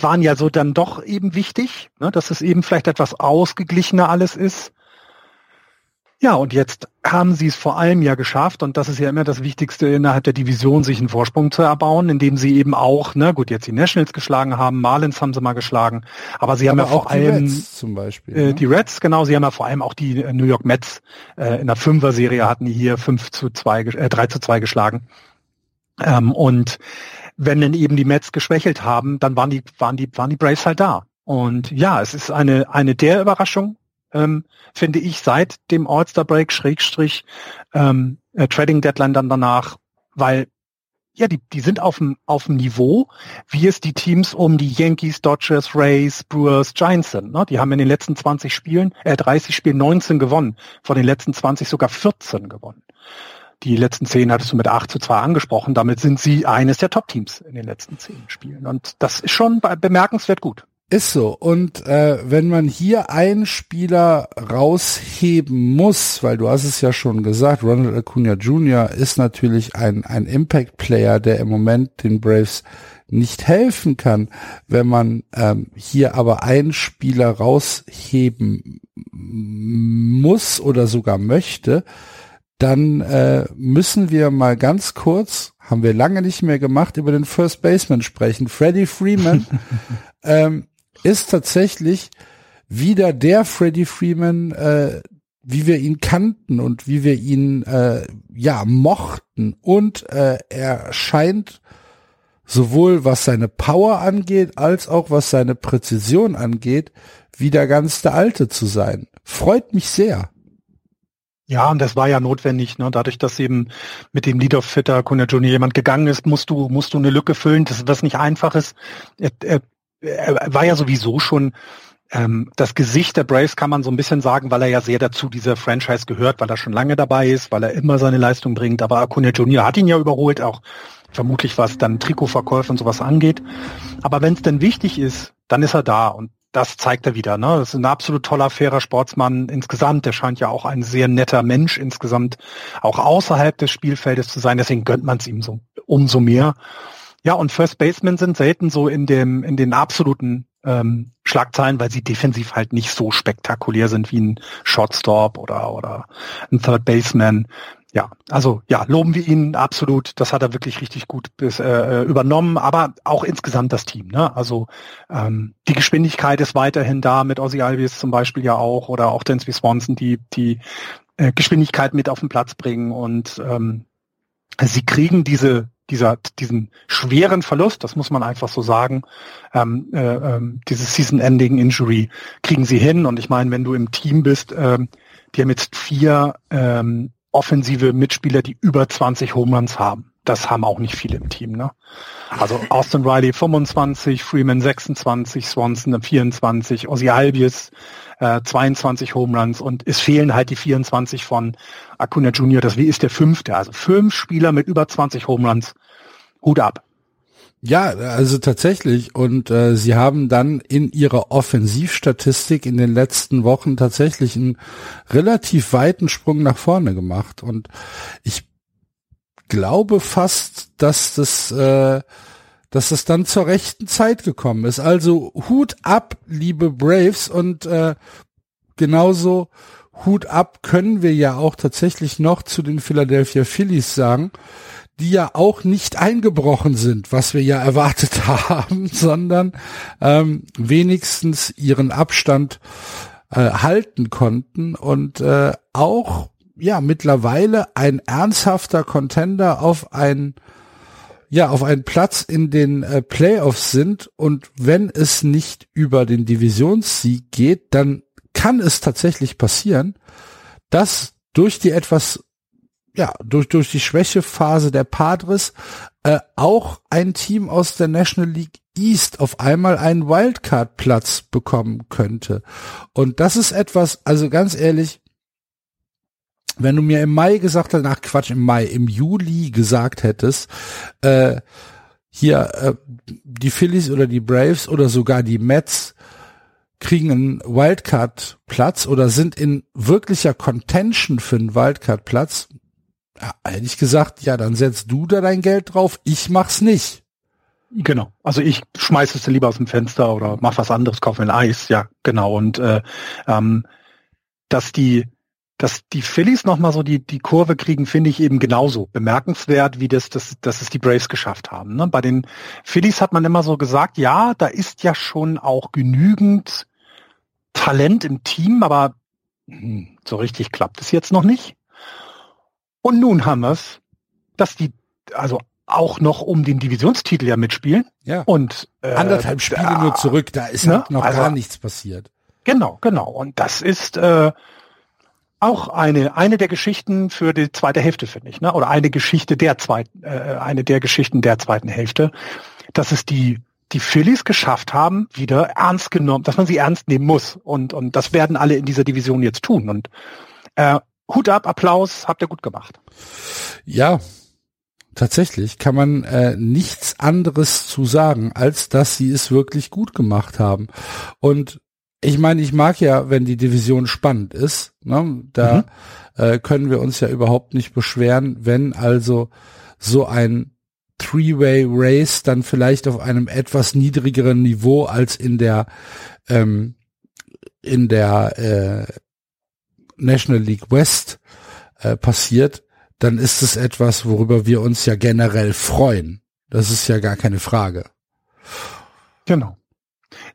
waren ja so dann doch eben wichtig, ne, dass es eben vielleicht etwas ausgeglichener alles ist. Ja, und jetzt haben sie es vor allem ja geschafft, und das ist ja immer das Wichtigste innerhalb der Division, sich einen Vorsprung zu erbauen, indem sie eben auch, ne, gut, jetzt die Nationals geschlagen haben, Marlins haben sie mal geschlagen, aber sie aber haben ja vor allem Reds zum Beispiel, äh, ne? die Reds, genau, sie haben ja vor allem auch die äh, New York Mets äh, in der Fünfer-Serie hatten die hier 5 zu 2, äh, 3 zu 2 geschlagen. Ähm, und wenn dann eben die Mets geschwächelt haben, dann waren die, waren die, waren die Braves halt da. Und ja, es ist eine, eine der Überraschung ähm, finde ich, seit dem All-Star-Break, Schrägstrich, ähm, äh, Trading Deadline dann danach, weil ja, die, die sind auf dem, auf dem Niveau, wie es die Teams um die Yankees, Dodgers, Rays, Brewers, Giants sind. Ne? Die haben in den letzten 20 Spielen, äh, 30 Spielen 19 gewonnen, von den letzten 20 sogar 14 gewonnen. Die letzten 10 hattest du mit 8 zu 2 angesprochen. Damit sind sie eines der Top-Teams in den letzten 10 Spielen. Und das ist schon bemerkenswert gut. Ist so. Und äh, wenn man hier einen Spieler rausheben muss, weil du hast es ja schon gesagt, Ronald Acuna Jr. ist natürlich ein, ein Impact-Player, der im Moment den Braves nicht helfen kann. Wenn man ähm, hier aber einen Spieler rausheben muss oder sogar möchte, dann äh, müssen wir mal ganz kurz, haben wir lange nicht mehr gemacht, über den First Baseman sprechen. Freddie Freeman <laughs> ähm, ist tatsächlich wieder der Freddie Freeman, äh, wie wir ihn kannten und wie wir ihn äh, ja mochten. Und äh, er scheint sowohl was seine Power angeht, als auch was seine Präzision angeht, wieder ganz der Alte zu sein. Freut mich sehr. Ja, und das war ja notwendig, ne? dadurch, dass eben mit dem Lead of Fitter Kuna Junior jemand gegangen ist, musst du, musst du eine Lücke füllen, das was nicht einfach ist. Er, er er war ja sowieso schon ähm, das Gesicht der Braves kann man so ein bisschen sagen, weil er ja sehr dazu dieser Franchise gehört, weil er schon lange dabei ist, weil er immer seine Leistung bringt. Aber Acuna Junior hat ihn ja überholt, auch vermutlich was dann Trikotverkäufe und sowas angeht. Aber wenn es denn wichtig ist, dann ist er da und das zeigt er wieder. Ne? Das ist ein absolut toller, fairer Sportsmann insgesamt. Der scheint ja auch ein sehr netter Mensch insgesamt, auch außerhalb des Spielfeldes zu sein. Deswegen gönnt man es ihm so umso mehr. Ja, und First Basemen sind selten so in dem, in den absoluten ähm, Schlagzeilen, weil sie defensiv halt nicht so spektakulär sind wie ein Shortstop oder, oder ein Third Baseman. Ja, also ja, loben wir ihn absolut. Das hat er wirklich richtig gut bis, äh, übernommen, aber auch insgesamt das Team. Ne? Also ähm, die Geschwindigkeit ist weiterhin da mit Ozzy Albies zum Beispiel ja auch oder auch Dansby Swanson, die die äh, Geschwindigkeit mit auf den Platz bringen und ähm, sie kriegen diese dieser, diesen schweren Verlust, das muss man einfach so sagen, ähm, äh, ähm, dieses Season-Ending Injury kriegen sie hin. Und ich meine, wenn du im Team bist, ähm, die haben jetzt vier ähm, offensive Mitspieler, die über 20 Home Runs haben. Das haben auch nicht viele im Team. Ne? Also <laughs> Austin Riley 25, Freeman 26, Swanson 24, Ozzy Albies äh, 22 Home Runs und es fehlen halt die 24 von Acuna Junior. Das wie ist der fünfte. Also fünf Spieler mit über 20 Home Runs. Hut ab. Ja, also tatsächlich. Und äh, sie haben dann in ihrer Offensivstatistik in den letzten Wochen tatsächlich einen relativ weiten Sprung nach vorne gemacht. Und ich glaube fast, dass das, äh, dass das dann zur rechten Zeit gekommen ist. Also Hut ab, liebe Braves. Und äh, genauso Hut ab können wir ja auch tatsächlich noch zu den Philadelphia Phillies sagen die ja auch nicht eingebrochen sind, was wir ja erwartet <laughs> haben, sondern ähm, wenigstens ihren Abstand äh, halten konnten und äh, auch ja mittlerweile ein ernsthafter Contender auf ein ja auf einen Platz in den äh, Playoffs sind. Und wenn es nicht über den Divisionssieg geht, dann kann es tatsächlich passieren, dass durch die etwas ja, durch, durch die Schwächephase der Padres äh, auch ein Team aus der National League East auf einmal einen Wildcard-Platz bekommen könnte. Und das ist etwas, also ganz ehrlich, wenn du mir im Mai gesagt hättest, nach Quatsch, im Mai, im Juli gesagt hättest, äh, hier äh, die Phillies oder die Braves oder sogar die Mets kriegen einen Wildcard-Platz oder sind in wirklicher Contention für einen Wildcard-Platz, ja, ehrlich gesagt, ja, dann setzt du da dein Geld drauf, ich mach's nicht. Genau. Also ich schmeiß es lieber aus dem Fenster oder mach was anderes, kaufe ein Eis, ja, genau. Und äh, ähm, dass die dass die Phillies nochmal so die, die Kurve kriegen, finde ich eben genauso bemerkenswert, wie das, das, dass es die Braves geschafft haben. Ne? Bei den Phillies hat man immer so gesagt, ja, da ist ja schon auch genügend Talent im Team, aber hm, so richtig klappt es jetzt noch nicht. Und nun haben wir es, dass die also auch noch um den Divisionstitel ja mitspielen. Ja. Und äh, anderthalb Spiele äh, nur zurück, da ist ne? noch also, gar nichts passiert. Genau, genau. Und das ist äh, auch eine eine der Geschichten für die zweite Hälfte, finde ich, ne? Oder eine Geschichte der zweiten, äh, eine der Geschichten der zweiten Hälfte, dass es die die Phillies geschafft haben, wieder ernst genommen, dass man sie ernst nehmen muss. Und und das werden alle in dieser Division jetzt tun. Und äh, Hut ab, Applaus, habt ihr gut gemacht. Ja, tatsächlich kann man äh, nichts anderes zu sagen, als dass sie es wirklich gut gemacht haben. Und ich meine, ich mag ja, wenn die Division spannend ist. Ne? Da mhm. äh, können wir uns ja überhaupt nicht beschweren, wenn also so ein Three-Way Race dann vielleicht auf einem etwas niedrigeren Niveau als in der ähm, in der äh, National League West äh, passiert, dann ist es etwas, worüber wir uns ja generell freuen. Das ist ja gar keine Frage. Genau.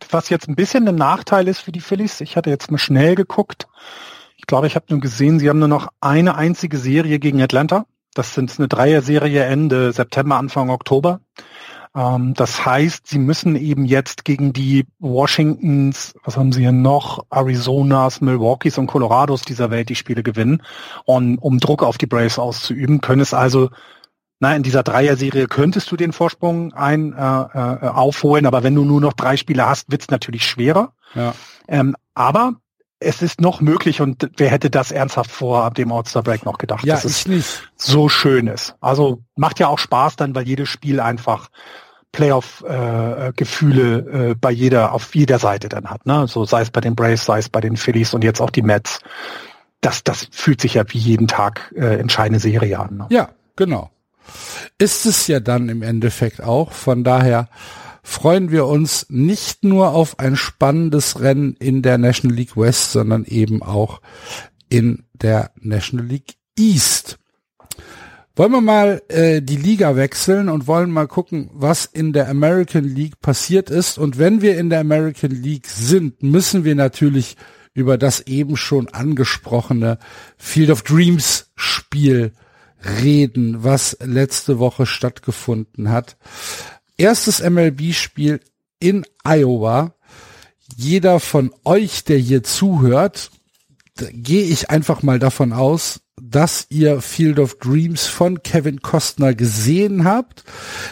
Was jetzt ein bisschen ein Nachteil ist für die Phillies, ich hatte jetzt mal schnell geguckt. Ich glaube, ich habe nur gesehen, sie haben nur noch eine einzige Serie gegen Atlanta. Das sind eine Dreier-Serie Ende September, Anfang Oktober. Ähm, das heißt, sie müssen eben jetzt gegen die Washingtons, was haben sie hier noch, Arizonas, Milwaukees und Colorados dieser Welt die Spiele gewinnen, und, um Druck auf die Braves auszuüben, können es also na, in dieser Dreier-Serie könntest du den Vorsprung ein äh, äh, aufholen, aber wenn du nur noch drei Spiele hast, wird's natürlich schwerer. Ja. Ähm, aber es ist noch möglich und wer hätte das ernsthaft vor dem All-Star Break noch gedacht, ja, dass es nicht. so schön ist. Also macht ja auch Spaß dann, weil jedes Spiel einfach Playoff-Gefühle äh, äh, bei jeder, auf jeder Seite dann hat. Ne? So sei es bei den Braves, sei es bei den Phillies und jetzt auch die Mets. Das, das fühlt sich ja wie jeden Tag äh, entscheidende Serie an. Ne? Ja, genau ist es ja dann im Endeffekt auch. Von daher freuen wir uns nicht nur auf ein spannendes Rennen in der National League West, sondern eben auch in der National League East. Wollen wir mal äh, die Liga wechseln und wollen mal gucken, was in der American League passiert ist. Und wenn wir in der American League sind, müssen wir natürlich über das eben schon angesprochene Field of Dreams Spiel reden, was letzte Woche stattgefunden hat. Erstes MLB-Spiel in Iowa. Jeder von euch, der hier zuhört, gehe ich einfach mal davon aus, dass ihr Field of Dreams von Kevin Costner gesehen habt.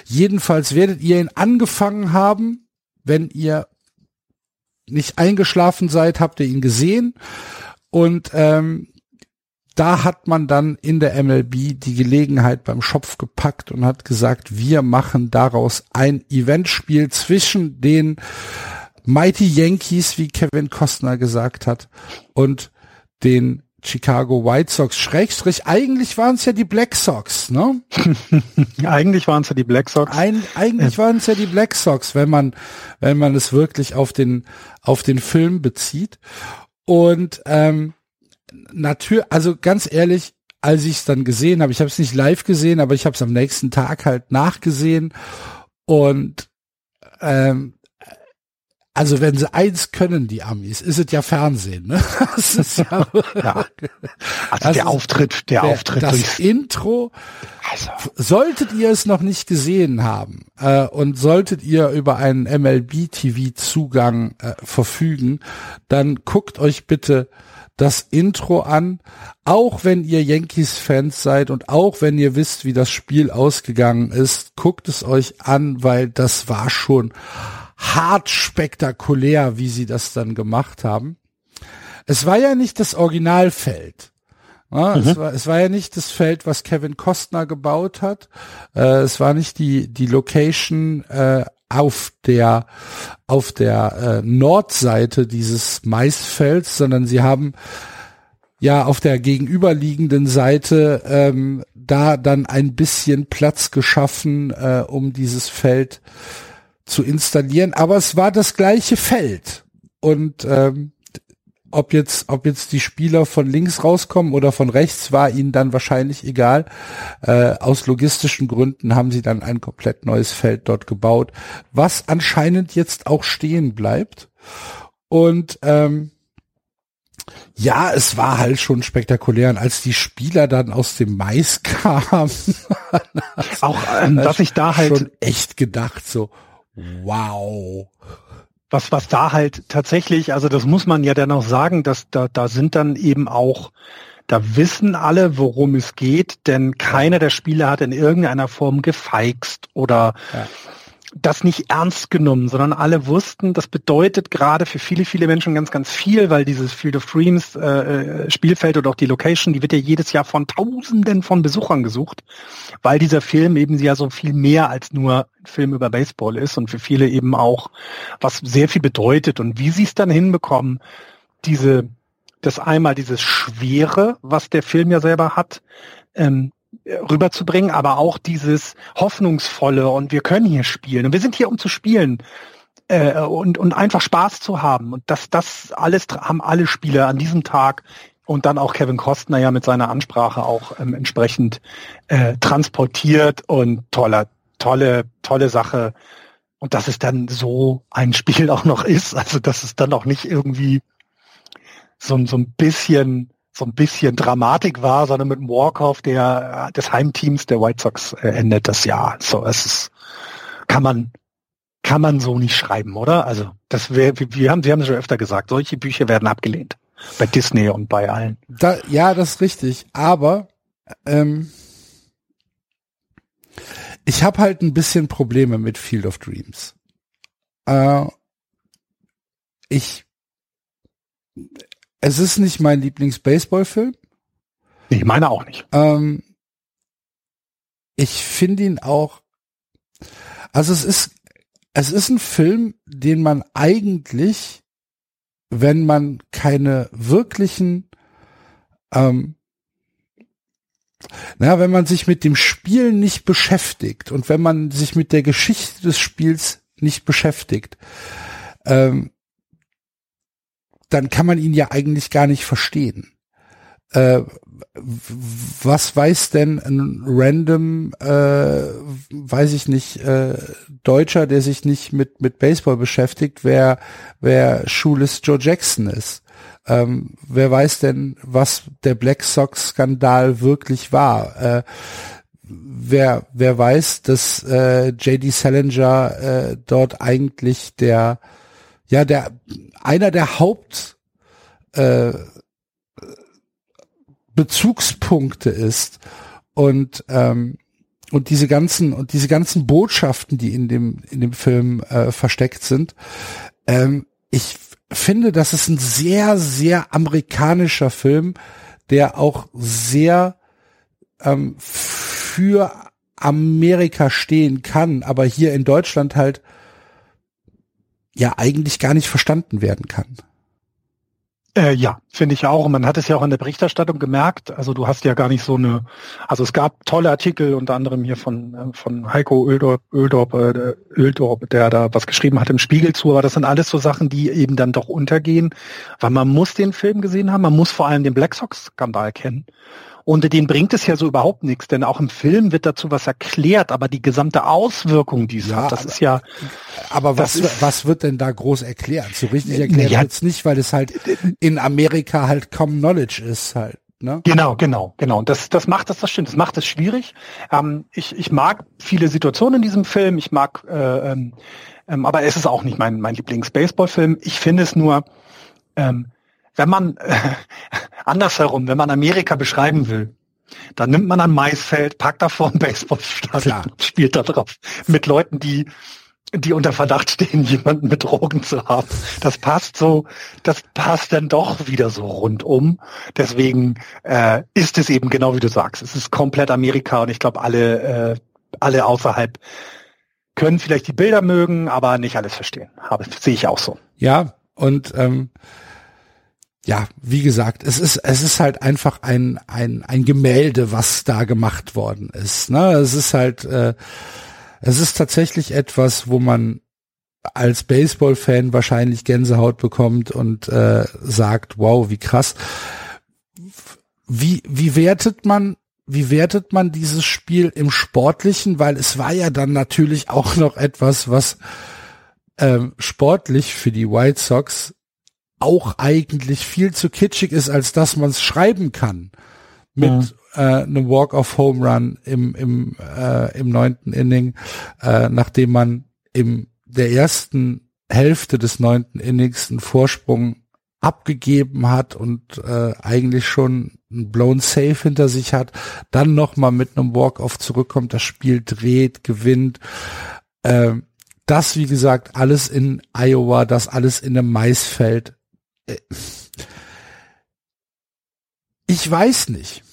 Jedenfalls werdet ihr ihn angefangen haben. Wenn ihr nicht eingeschlafen seid, habt ihr ihn gesehen. Und ähm, da hat man dann in der MLB die Gelegenheit beim Schopf gepackt und hat gesagt, wir machen daraus ein Eventspiel zwischen den Mighty Yankees, wie Kevin Costner gesagt hat, und den Chicago White Sox. Schrägstrich, eigentlich waren es ja die Black Sox, ne? <laughs> eigentlich waren es ja die Black Sox. Ein, eigentlich waren es ja die Black Sox, wenn man, wenn man es wirklich auf den, auf den Film bezieht. Und ähm, natürlich, also ganz ehrlich, als ich es dann gesehen habe, ich habe es nicht live gesehen, aber ich habe es am nächsten Tag halt nachgesehen und ähm, also wenn sie eins können, die Amis, ist es ja Fernsehen. Ne? <laughs> Das ist ja, ja. Also der Auftritt, der, der Auftritt. Das Intro. Also. Solltet ihr es noch nicht gesehen haben äh, und solltet ihr über einen MLB-TV-Zugang äh, verfügen, dann guckt euch bitte das Intro an, auch wenn ihr Yankees-Fans seid und auch wenn ihr wisst, wie das Spiel ausgegangen ist, guckt es euch an, weil das war schon hart spektakulär, wie sie das dann gemacht haben. Es war ja nicht das Originalfeld. Ja, mhm. es, war, es war ja nicht das Feld, was Kevin Costner gebaut hat. Äh, es war nicht die, die Location äh, auf der auf der äh, Nordseite dieses Maisfelds, sondern sie haben ja auf der gegenüberliegenden Seite ähm, da dann ein bisschen Platz geschaffen, äh, um dieses Feld zu installieren. Aber es war das gleiche Feld und ähm, ob jetzt, ob jetzt die Spieler von links rauskommen oder von rechts, war ihnen dann wahrscheinlich egal. Äh, aus logistischen Gründen haben sie dann ein komplett neues Feld dort gebaut, was anscheinend jetzt auch stehen bleibt. Und ähm, ja, es war halt schon spektakulär. Und als die Spieler dann aus dem Mais <laughs> kamen, auch ähm, dass ich da halt schon echt gedacht so, wow. Was, was da halt tatsächlich, also das muss man ja dann auch sagen, dass da, da sind dann eben auch, da wissen alle, worum es geht, denn keiner der Spieler hat in irgendeiner Form gefeixt oder ja das nicht ernst genommen, sondern alle wussten, das bedeutet gerade für viele, viele Menschen ganz, ganz viel, weil dieses Field of Dreams äh, äh, Spielfeld oder auch die Location, die wird ja jedes Jahr von Tausenden von Besuchern gesucht, weil dieser Film eben ja so viel mehr als nur ein Film über Baseball ist und für viele eben auch was sehr viel bedeutet. Und wie sie es dann hinbekommen, diese das einmal dieses Schwere, was der Film ja selber hat, ähm, rüberzubringen, aber auch dieses hoffnungsvolle und wir können hier spielen und wir sind hier, um zu spielen äh, und, und einfach Spaß zu haben. Und das, das alles haben alle Spieler an diesem Tag und dann auch Kevin Costner ja mit seiner Ansprache auch ähm, entsprechend äh, transportiert und tolle, tolle, tolle Sache. Und dass es dann so ein Spiel <laughs> auch noch ist, also dass es dann auch nicht irgendwie so, so ein bisschen so ein bisschen Dramatik war, sondern mit dem Walk-off der, des Heimteams der White Sox äh, endet das Jahr. So, es ist, kann man, kann man so nicht schreiben, oder? Also, das wäre, wir haben, Sie haben es schon öfter gesagt, solche Bücher werden abgelehnt. Bei Disney und bei allen. Da, ja, das ist richtig. Aber, ähm, ich habe halt ein bisschen Probleme mit Field of Dreams. Äh, ich es ist nicht mein Lieblings-Baseball-Film. Ich meine auch nicht. Ähm, ich finde ihn auch, also es ist, es ist ein Film, den man eigentlich, wenn man keine wirklichen, ähm, na, wenn man sich mit dem Spiel nicht beschäftigt und wenn man sich mit der Geschichte des Spiels nicht beschäftigt, ähm, dann kann man ihn ja eigentlich gar nicht verstehen. Äh, was weiß denn ein random, äh, weiß ich nicht, äh, Deutscher, der sich nicht mit, mit Baseball beschäftigt, wer, wer Schules Joe Jackson ist? Ähm, wer weiß denn, was der Black Sox Skandal wirklich war? Äh, wer, wer weiß, dass äh, JD Salinger äh, dort eigentlich der ja, der, einer der Haupt, äh, ist und ähm, und diese ganzen und diese ganzen Botschaften, die in dem in dem Film äh, versteckt sind, ähm, ich finde, das ist ein sehr sehr amerikanischer Film, der auch sehr ähm, für Amerika stehen kann, aber hier in Deutschland halt ja eigentlich gar nicht verstanden werden kann. Äh, ja, finde ich auch. Und man hat es ja auch in der Berichterstattung gemerkt. Also du hast ja gar nicht so eine, also es gab tolle Artikel, unter anderem hier von, äh, von Heiko Öldorp, Öldorp, äh, Öldorp, der da was geschrieben hat im Spiegel zu. Aber das sind alles so Sachen, die eben dann doch untergehen, weil man muss den Film gesehen haben. Man muss vor allem den Black Sox-Skandal kennen. Und den bringt es ja so überhaupt nichts, denn auch im Film wird dazu was erklärt, aber die gesamte Auswirkung, die es ja, hat, das ist ja. Aber was, ist, was wird denn da groß erklärt? So richtig erklärt ja, wird's nicht, weil es halt in Amerika halt Common Knowledge ist halt. Ne? Genau, genau, genau. Und das, das macht das, das stimmt, das macht es schwierig. Ähm, ich, ich mag viele Situationen in diesem Film, ich mag, äh, ähm, ähm, aber es ist auch nicht mein, mein Lieblings-Baseball-Film. Ich finde es nur, ähm, wenn man äh, <laughs> andersherum, wenn man Amerika beschreiben will, dann nimmt man ein Maisfeld, packt davor ein Baseballstadion und spielt da drauf mit Leuten, die die unter Verdacht stehen, <laughs> jemanden mit Drogen zu haben. Das passt so, das passt dann doch wieder so rundum. Deswegen äh, ist es eben genau wie du sagst. Es ist komplett Amerika und ich glaube, alle, äh, alle außerhalb können vielleicht die Bilder mögen, aber nicht alles verstehen. Habe sehe ich auch so. Ja, und ähm, ja, wie gesagt, es ist, es ist halt einfach ein, ein, ein Gemälde, was da gemacht worden ist. Ne? Es ist halt, äh, es ist tatsächlich etwas, wo man als Baseball-Fan wahrscheinlich Gänsehaut bekommt und äh, sagt, wow, wie krass. Wie, wie wertet man, wie wertet man dieses Spiel im Sportlichen? Weil es war ja dann natürlich auch noch etwas, was ähm, sportlich für die White Sox auch eigentlich viel zu kitschig ist, als dass man es schreiben kann. Mit ja. äh, einem Walk of Home Run im, im, äh, im neunten Inning, äh, nachdem man im der ersten Hälfte des neunten Innings einen Vorsprung abgegeben hat und äh, eigentlich schon ein blown Safe hinter sich hat, dann nochmal mit einem Walk-off zurückkommt, das Spiel dreht, gewinnt. Äh, das, wie gesagt, alles in Iowa, das alles in einem Maisfeld. Äh, ich weiß nicht.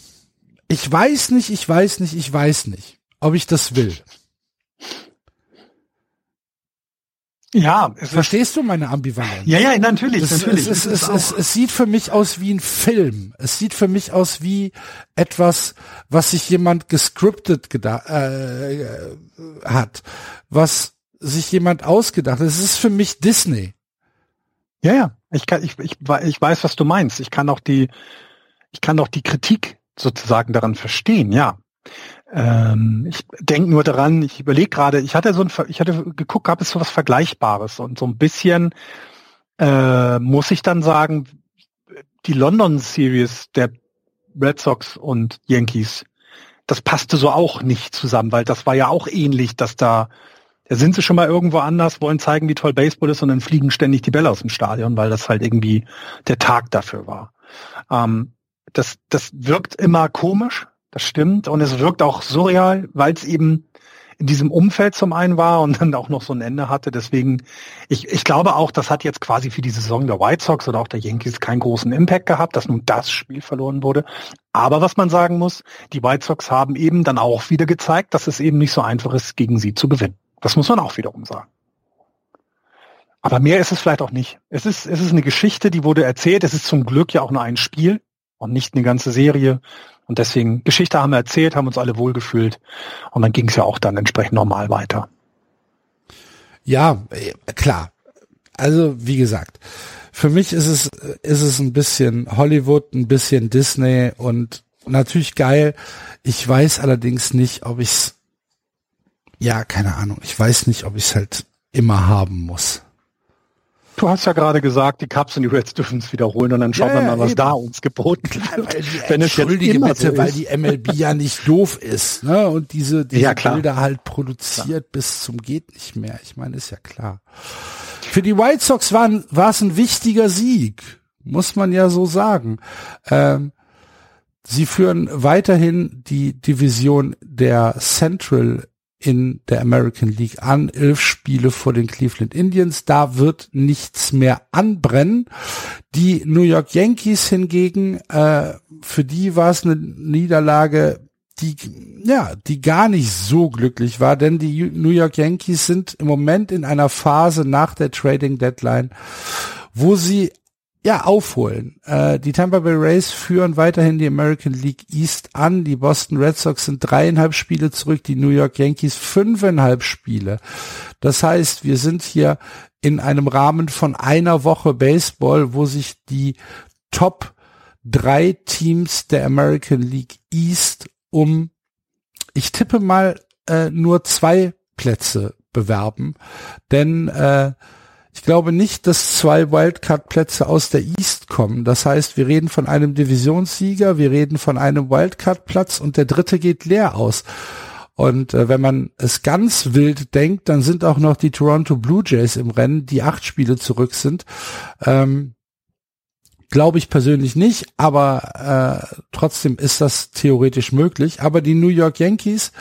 Ich weiß nicht, ich weiß nicht, ich weiß nicht, ob ich das will. Ja, verstehst du meine Ambivalenz? Ja, ja, natürlich, es, natürlich. Es, es, es, es, sieht für mich aus wie ein Film. Es sieht für mich aus wie etwas, was sich jemand gescriptet äh, hat, was sich jemand ausgedacht hat. Es ist für mich Disney. Ja, ja, ich kann, ich, ich, ich weiß, was du meinst. Ich kann auch die, ich kann auch die Kritik sozusagen daran verstehen, ja. Ähm, ich denke nur daran, ich überlege gerade, ich hatte so ein, ich hatte geguckt, gab es so was Vergleichbares und so ein bisschen äh, muss ich dann sagen, die London Series der Red Sox und Yankees, das passte so auch nicht zusammen, weil das war ja auch ähnlich, dass da, da sind sie schon mal irgendwo anders, wollen zeigen, wie toll Baseball ist und dann fliegen ständig die Bälle aus dem Stadion, weil das halt irgendwie der Tag dafür war. Ähm, das, das wirkt immer komisch, das stimmt. Und es wirkt auch surreal, weil es eben in diesem Umfeld zum einen war und dann auch noch so ein Ende hatte. Deswegen, ich, ich glaube auch, das hat jetzt quasi für die Saison der White Sox oder auch der Yankees keinen großen Impact gehabt, dass nun das Spiel verloren wurde. Aber was man sagen muss, die White Sox haben eben dann auch wieder gezeigt, dass es eben nicht so einfach ist, gegen sie zu gewinnen. Das muss man auch wiederum sagen. Aber mehr ist es vielleicht auch nicht. Es ist, es ist eine Geschichte, die wurde erzählt. Es ist zum Glück ja auch nur ein Spiel und nicht eine ganze Serie. Und deswegen, Geschichte haben wir erzählt, haben uns alle wohlgefühlt. Und dann ging es ja auch dann entsprechend normal weiter. Ja, äh, klar. Also, wie gesagt, für mich ist es, ist es ein bisschen Hollywood, ein bisschen Disney und natürlich geil. Ich weiß allerdings nicht, ob ich's, ja, keine Ahnung, ich weiß nicht, ob ich's halt immer haben muss. Du hast ja gerade gesagt, die Cubs und die Reds dürfen es wiederholen und dann schauen ja, wir mal, was eben. da uns geboten wird. Wenn es Entschuldige bitte, so weil die MLB ja nicht doof ist, ne? Und diese, diese ja, Bilder halt produziert klar. bis zum geht nicht mehr. Ich meine, ist ja klar. Für die White Sox war, war es ein wichtiger Sieg, muss man ja so sagen. Ähm, sie führen weiterhin die Division der Central in der American League an, elf Spiele vor den Cleveland Indians. Da wird nichts mehr anbrennen. Die New York Yankees hingegen, äh, für die war es eine Niederlage, die ja, die gar nicht so glücklich war, denn die New York Yankees sind im Moment in einer Phase nach der Trading Deadline, wo sie ja, aufholen. Äh, die Tampa Bay Rays führen weiterhin die American League East an. Die Boston Red Sox sind dreieinhalb Spiele zurück, die New York Yankees fünfeinhalb Spiele. Das heißt, wir sind hier in einem Rahmen von einer Woche Baseball, wo sich die Top drei Teams der American League East um, ich tippe mal, äh, nur zwei Plätze bewerben. Denn äh, ich glaube nicht, dass zwei Wildcard-Plätze aus der East kommen. Das heißt, wir reden von einem Divisionssieger, wir reden von einem Wildcard-Platz und der dritte geht leer aus. Und äh, wenn man es ganz wild denkt, dann sind auch noch die Toronto Blue Jays im Rennen, die acht Spiele zurück sind. Ähm, Glaube ich persönlich nicht, aber äh, trotzdem ist das theoretisch möglich. Aber die New York Yankees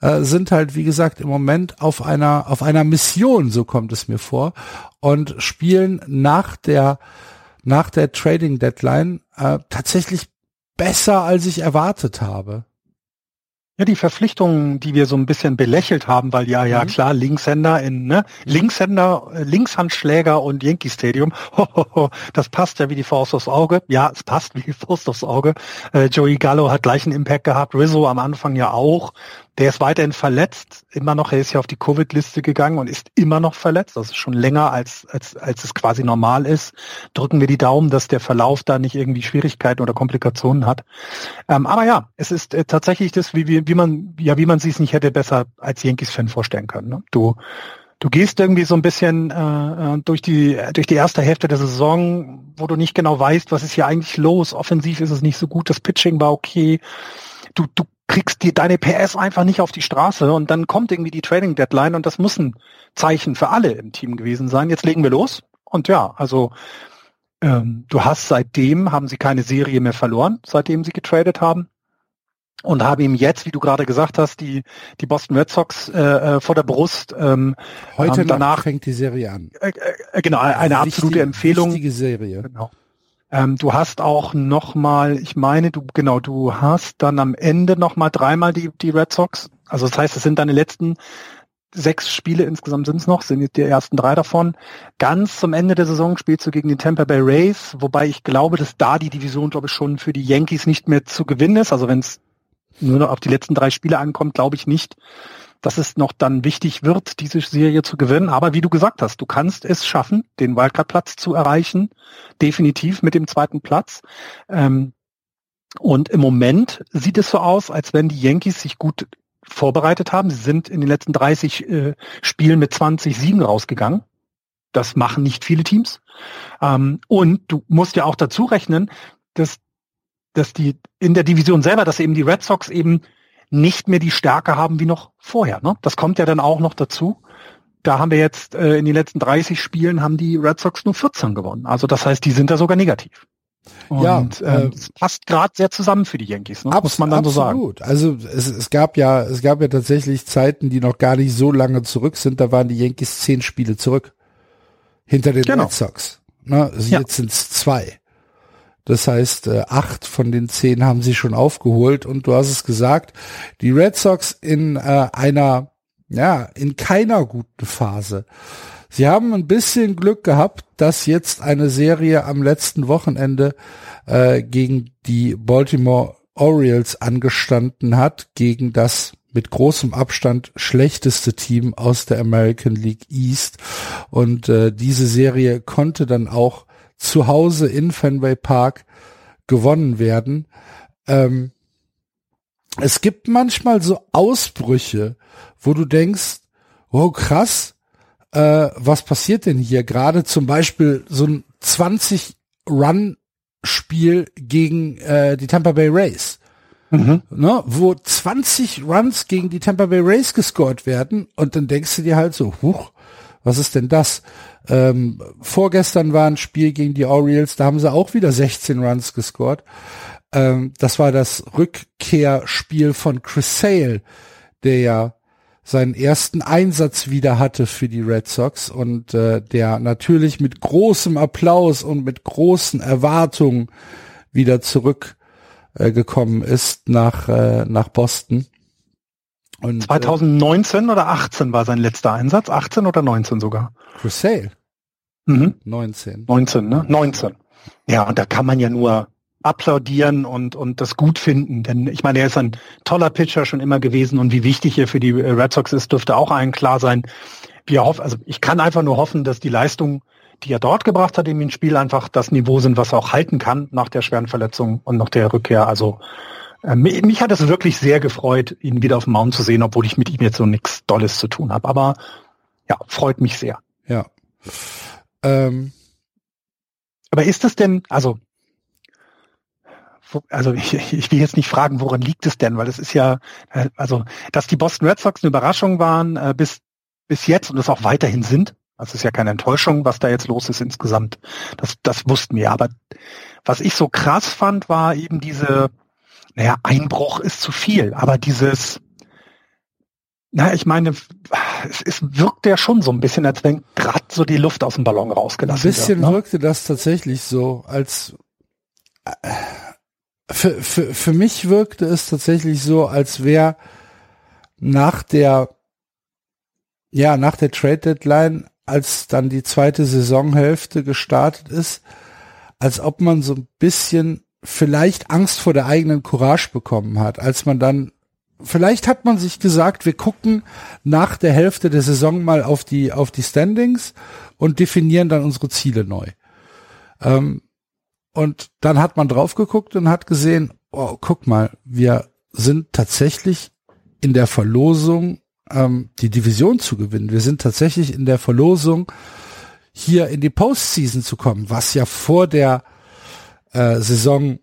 äh, sind halt, wie gesagt, im Moment auf einer, auf einer Mission, so kommt es mir vor, und spielen nach der, nach der Trading Deadline äh, tatsächlich besser, als ich erwartet habe. Ja, die Verpflichtungen, die wir so ein bisschen belächelt haben, weil ja, ja mhm. klar, Linkshänder in, ne, Linkshänder, äh, Linkshandschläger und Yankee Stadium, <laughs> ho, ho, ho, das passt ja wie die Faust aufs Auge. Ja, es passt wie die Faust aufs Auge. Äh, Joey Gallo hat gleichen Impact gehabt, Rizzo am Anfang ja auch. Der ist weiterhin verletzt, immer noch, er ist ja auf die Covid-Liste gegangen und ist immer noch verletzt. Das ist schon länger, als, als, als es quasi normal ist. Drücken wir die Daumen, dass der Verlauf da nicht irgendwie Schwierigkeiten oder Komplikationen hat. Ähm, aber ja, es ist äh, tatsächlich das, wie, wie, wie man, ja, wie man sich es nicht hätte besser als Yankees-Fan vorstellen können. Ne? Du, du gehst irgendwie so ein bisschen äh, äh durch die durch die erste Hälfte der Saison, wo du nicht genau weißt, was ist hier eigentlich los. Offensiv ist es nicht so gut, das Pitching war okay. Du, du kriegst dir deine PS einfach nicht auf die Straße und dann kommt irgendwie die Trading Deadline und das muss ein Zeichen für alle im Team gewesen sein. Jetzt legen wir los. Und ja, also ähm, du hast seitdem, haben sie keine Serie mehr verloren, seitdem sie getradet haben. Und haben ihm jetzt, wie du gerade gesagt hast, die, die Boston Red Sox äh, äh vor der Brust. Ähm, Heute ähm, danach fängt die Serie an. Äh, äh, genau, eine absolute Empfehlung. Wichtige Serie. Genau. Ähm, du hast auch noch mal, ich meine, du genau, du hast dann am Ende noch mal dreimal die die Red Sox. Also das heißt, es sind deine letzten sechs Spiele insgesamt sind es noch, sind die ersten drei davon. Ganz zum Ende der Saison spielst du gegen die Tampa Bay Rays, wobei ich glaube, dass da die Division, glaube ich, schon für die Yankees nicht mehr zu gewinnen ist. Also wenn es nur noch auf die letzten drei Spiele ankommt, glaube ich nicht, dass es noch dann wichtig wird, diese Serie zu gewinnen. Aber wie du gesagt hast, du kannst es schaffen, den Wildcard-Platz zu erreichen, definitiv mit dem zweiten Platz. Ähm, und im Moment sieht es so aus, als wenn die Yankees sich gut vorbereitet haben. Sie sind in den letzten 30 äh, Spielen mit 20 Siegen rausgegangen. Das machen nicht viele Teams. Ähm, und du musst ja auch dazu rechnen, dass, dass die in der Division selber, dass eben die Red Sox eben nicht mehr die Stärke haben wie noch vorher. Ne? Das kommt ja dann auch noch dazu. Da haben wir jetzt äh, in den letzten 30 Spielen haben die Red Sox nur 14 gewonnen. Also das heißt, die sind da sogar negativ. Und ja, äh, es passt gerade sehr zusammen für die Yankees, ne? muss man dann absolut. so sagen. Absolut. Also es, es gab ja, es gab ja tatsächlich Zeiten, die noch gar nicht so lange zurück sind. Da waren die Yankees zehn Spiele zurück hinter den genau. Red Sox. Ne? Also ja. Jetzt sind es zwei. Das heißt, äh, acht von den zehn haben sie schon aufgeholt und du hast es gesagt, die Red Sox in äh, einer, ja, in keiner guten Phase. Sie haben ein bisschen Glück gehabt, dass jetzt eine Serie am letzten Wochenende äh, gegen die Baltimore Orioles angestanden hat, gegen das mit großem Abstand schlechteste Team aus der American League East. Und äh, diese Serie konnte dann auch zu Hause in Fenway Park gewonnen werden. Ähm, es gibt manchmal so Ausbrüche, wo du denkst, oh krass, äh, was passiert denn hier? Gerade zum Beispiel so ein 20 Run Spiel gegen äh, die Tampa Bay Rays. Mhm. Ne, wo 20 Runs gegen die Tampa Bay Rays gescored werden und dann denkst du dir halt so, huch, was ist denn das? Ähm, vorgestern war ein Spiel gegen die Orioles, da haben sie auch wieder 16 Runs gescored. Ähm, das war das Rückkehrspiel von Chris Sale, der ja seinen ersten Einsatz wieder hatte für die Red Sox und äh, der natürlich mit großem Applaus und mit großen Erwartungen wieder zurückgekommen äh, ist nach äh, nach Boston. Und, 2019 äh, oder 18 war sein letzter Einsatz? 18 oder 19 sogar? Chris Sale. Mhm. 19. 19, ne? 19. Ja, und da kann man ja nur applaudieren und, und das gut finden. Denn ich meine, er ist ein toller Pitcher schon immer gewesen und wie wichtig er für die Red Sox ist, dürfte auch allen klar sein. Wir hoffen, also ich kann einfach nur hoffen, dass die Leistung, die er dort gebracht hat in dem Spiel, einfach das Niveau sind, was er auch halten kann nach der schweren Verletzung und nach der Rückkehr. Also äh, mich hat es wirklich sehr gefreut, ihn wieder auf dem Mount zu sehen, obwohl ich mit ihm jetzt so nichts Dolles zu tun habe. Aber ja, freut mich sehr. Ja. Ähm. Aber ist es denn, also also <laughs> ich, ich will jetzt nicht fragen, woran liegt es denn, weil es ist ja, äh, also dass die Boston Red Sox eine Überraschung waren äh, bis bis jetzt und es auch weiterhin sind. Das ist ja keine Enttäuschung, was da jetzt los ist insgesamt. Das, das wussten wir. Aber was ich so krass fand, war eben diese, naja, Einbruch ist zu viel, aber dieses, na, ich meine, es, es wirkt ja schon so ein bisschen, als wenn gerade so die Luft aus dem Ballon rausgelassen wird. Ein bisschen wird, ne? wirkte das tatsächlich so, als für, für, für mich wirkte es tatsächlich so, als wäre nach der, ja, nach der Trade Deadline, als dann die zweite Saisonhälfte gestartet ist, als ob man so ein bisschen vielleicht Angst vor der eigenen Courage bekommen hat, als man dann vielleicht hat man sich gesagt, wir gucken nach der Hälfte der Saison mal auf die auf die Standings und definieren dann unsere Ziele neu. Ähm, und dann hat man drauf geguckt und hat gesehen, oh, guck mal, wir sind tatsächlich in der Verlosung, ähm, die Division zu gewinnen. Wir sind tatsächlich in der Verlosung, hier in die Postseason zu kommen, was ja vor der äh, Saison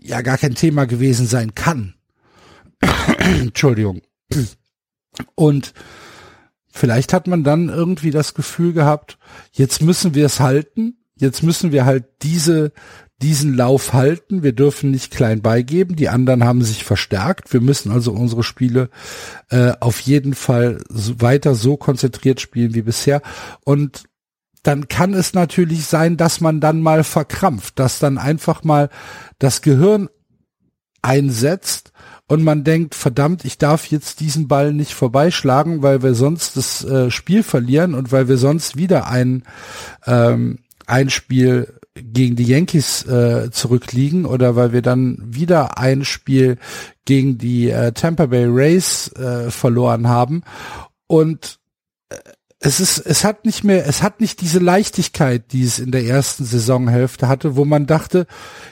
ja gar kein Thema gewesen sein kann. <coughs> Entschuldigung. Und vielleicht hat man dann irgendwie das Gefühl gehabt, jetzt müssen wir es halten, jetzt müssen wir halt diese, diesen Lauf halten, wir dürfen nicht klein beigeben, die anderen haben sich verstärkt, wir müssen also unsere Spiele äh, auf jeden Fall weiter so konzentriert spielen wie bisher und dann kann es natürlich sein, dass man dann mal verkrampft, dass dann einfach mal das Gehirn einsetzt und man denkt, verdammt, ich darf jetzt diesen Ball nicht vorbeischlagen, weil wir sonst das äh, Spiel verlieren und weil wir sonst wieder ein, ähm, ein Spiel gegen die Yankees äh, zurückliegen oder weil wir dann wieder ein Spiel gegen die äh, Tampa Bay Rays äh, verloren haben. Und äh, es ist, es hat nicht mehr, es hat nicht diese Leichtigkeit, die es in der ersten Saisonhälfte hatte, wo man dachte,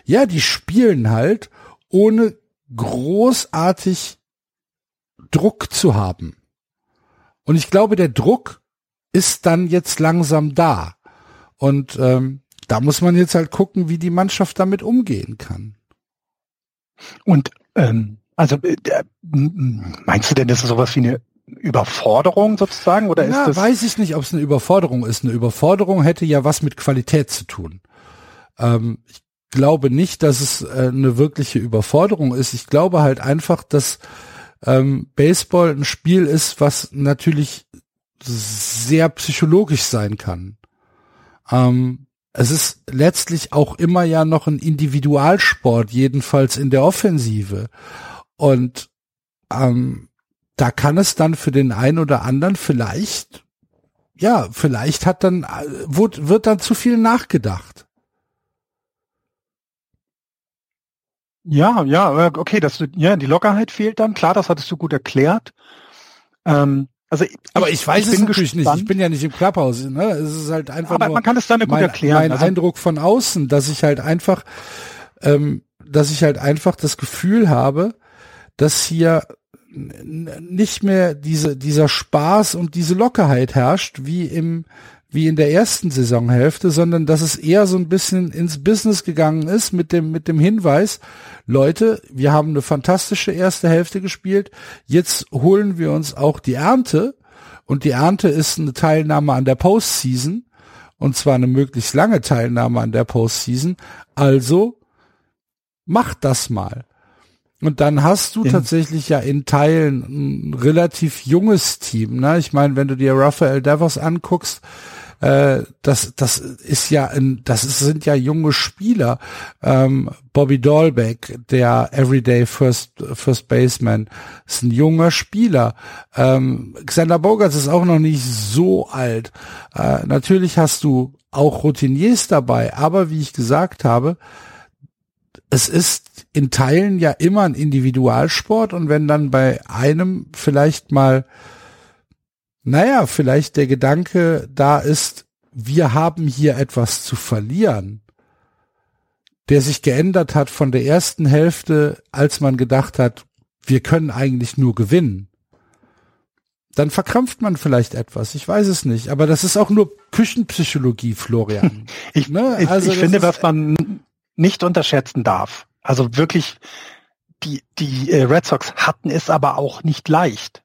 ja, die spielen halt, ohne großartig Druck zu haben. Und ich glaube, der Druck ist dann jetzt langsam da. Und ähm, da muss man jetzt halt gucken, wie die Mannschaft damit umgehen kann. Und ähm, also äh, meinst du denn, das ist sowas wie eine Überforderung sozusagen oder ja, ist das? Weiß ich nicht, ob es eine Überforderung ist. Eine Überforderung hätte ja was mit Qualität zu tun. Ähm, ich glaube nicht, dass es äh, eine wirkliche Überforderung ist. Ich glaube halt einfach, dass ähm, Baseball ein Spiel ist, was natürlich sehr psychologisch sein kann. Ähm, es ist letztlich auch immer ja noch ein Individualsport, jedenfalls in der Offensive. Und ähm, da kann es dann für den einen oder anderen vielleicht, ja, vielleicht hat dann, äh, wird, wird dann zu viel nachgedacht. Ja, ja, okay, dass du, ja, die Lockerheit fehlt dann, klar, das hattest du gut erklärt. Ähm, also ich, aber ich weiß ich es natürlich gespannt. nicht. Ich bin ja nicht im Clubhouse. Ne? Es ist halt einfach. Aber man kann es dann gut mein, erklären. Mein also, Eindruck von außen, dass ich halt einfach, ähm, dass ich halt einfach das Gefühl habe, dass hier nicht mehr diese dieser Spaß und diese Lockerheit herrscht wie im wie in der ersten Saisonhälfte, sondern dass es eher so ein bisschen ins Business gegangen ist mit dem, mit dem Hinweis, Leute, wir haben eine fantastische erste Hälfte gespielt, jetzt holen wir uns auch die Ernte und die Ernte ist eine Teilnahme an der Postseason und zwar eine möglichst lange Teilnahme an der Postseason, also macht das mal. Und dann hast du in tatsächlich ja in Teilen ein relativ junges Team. Ne? Ich meine, wenn du dir Raphael Devers anguckst, äh, das, das ist ja ein, das ist, sind ja junge Spieler. Ähm, Bobby Dahlbeck, der Everyday First, First Baseman, ist ein junger Spieler. Ähm, Xander Bogarts ist auch noch nicht so alt. Äh, natürlich hast du auch Routiniers dabei, aber wie ich gesagt habe, es ist in Teilen ja immer ein Individualsport und wenn dann bei einem vielleicht mal, naja, vielleicht der Gedanke da ist, wir haben hier etwas zu verlieren, der sich geändert hat von der ersten Hälfte, als man gedacht hat, wir können eigentlich nur gewinnen. Dann verkrampft man vielleicht etwas, ich weiß es nicht, aber das ist auch nur Küchenpsychologie, Florian. <laughs> ich, ne? also ich finde, was man nicht unterschätzen darf. Also wirklich, die, die äh, Red Sox hatten es aber auch nicht leicht.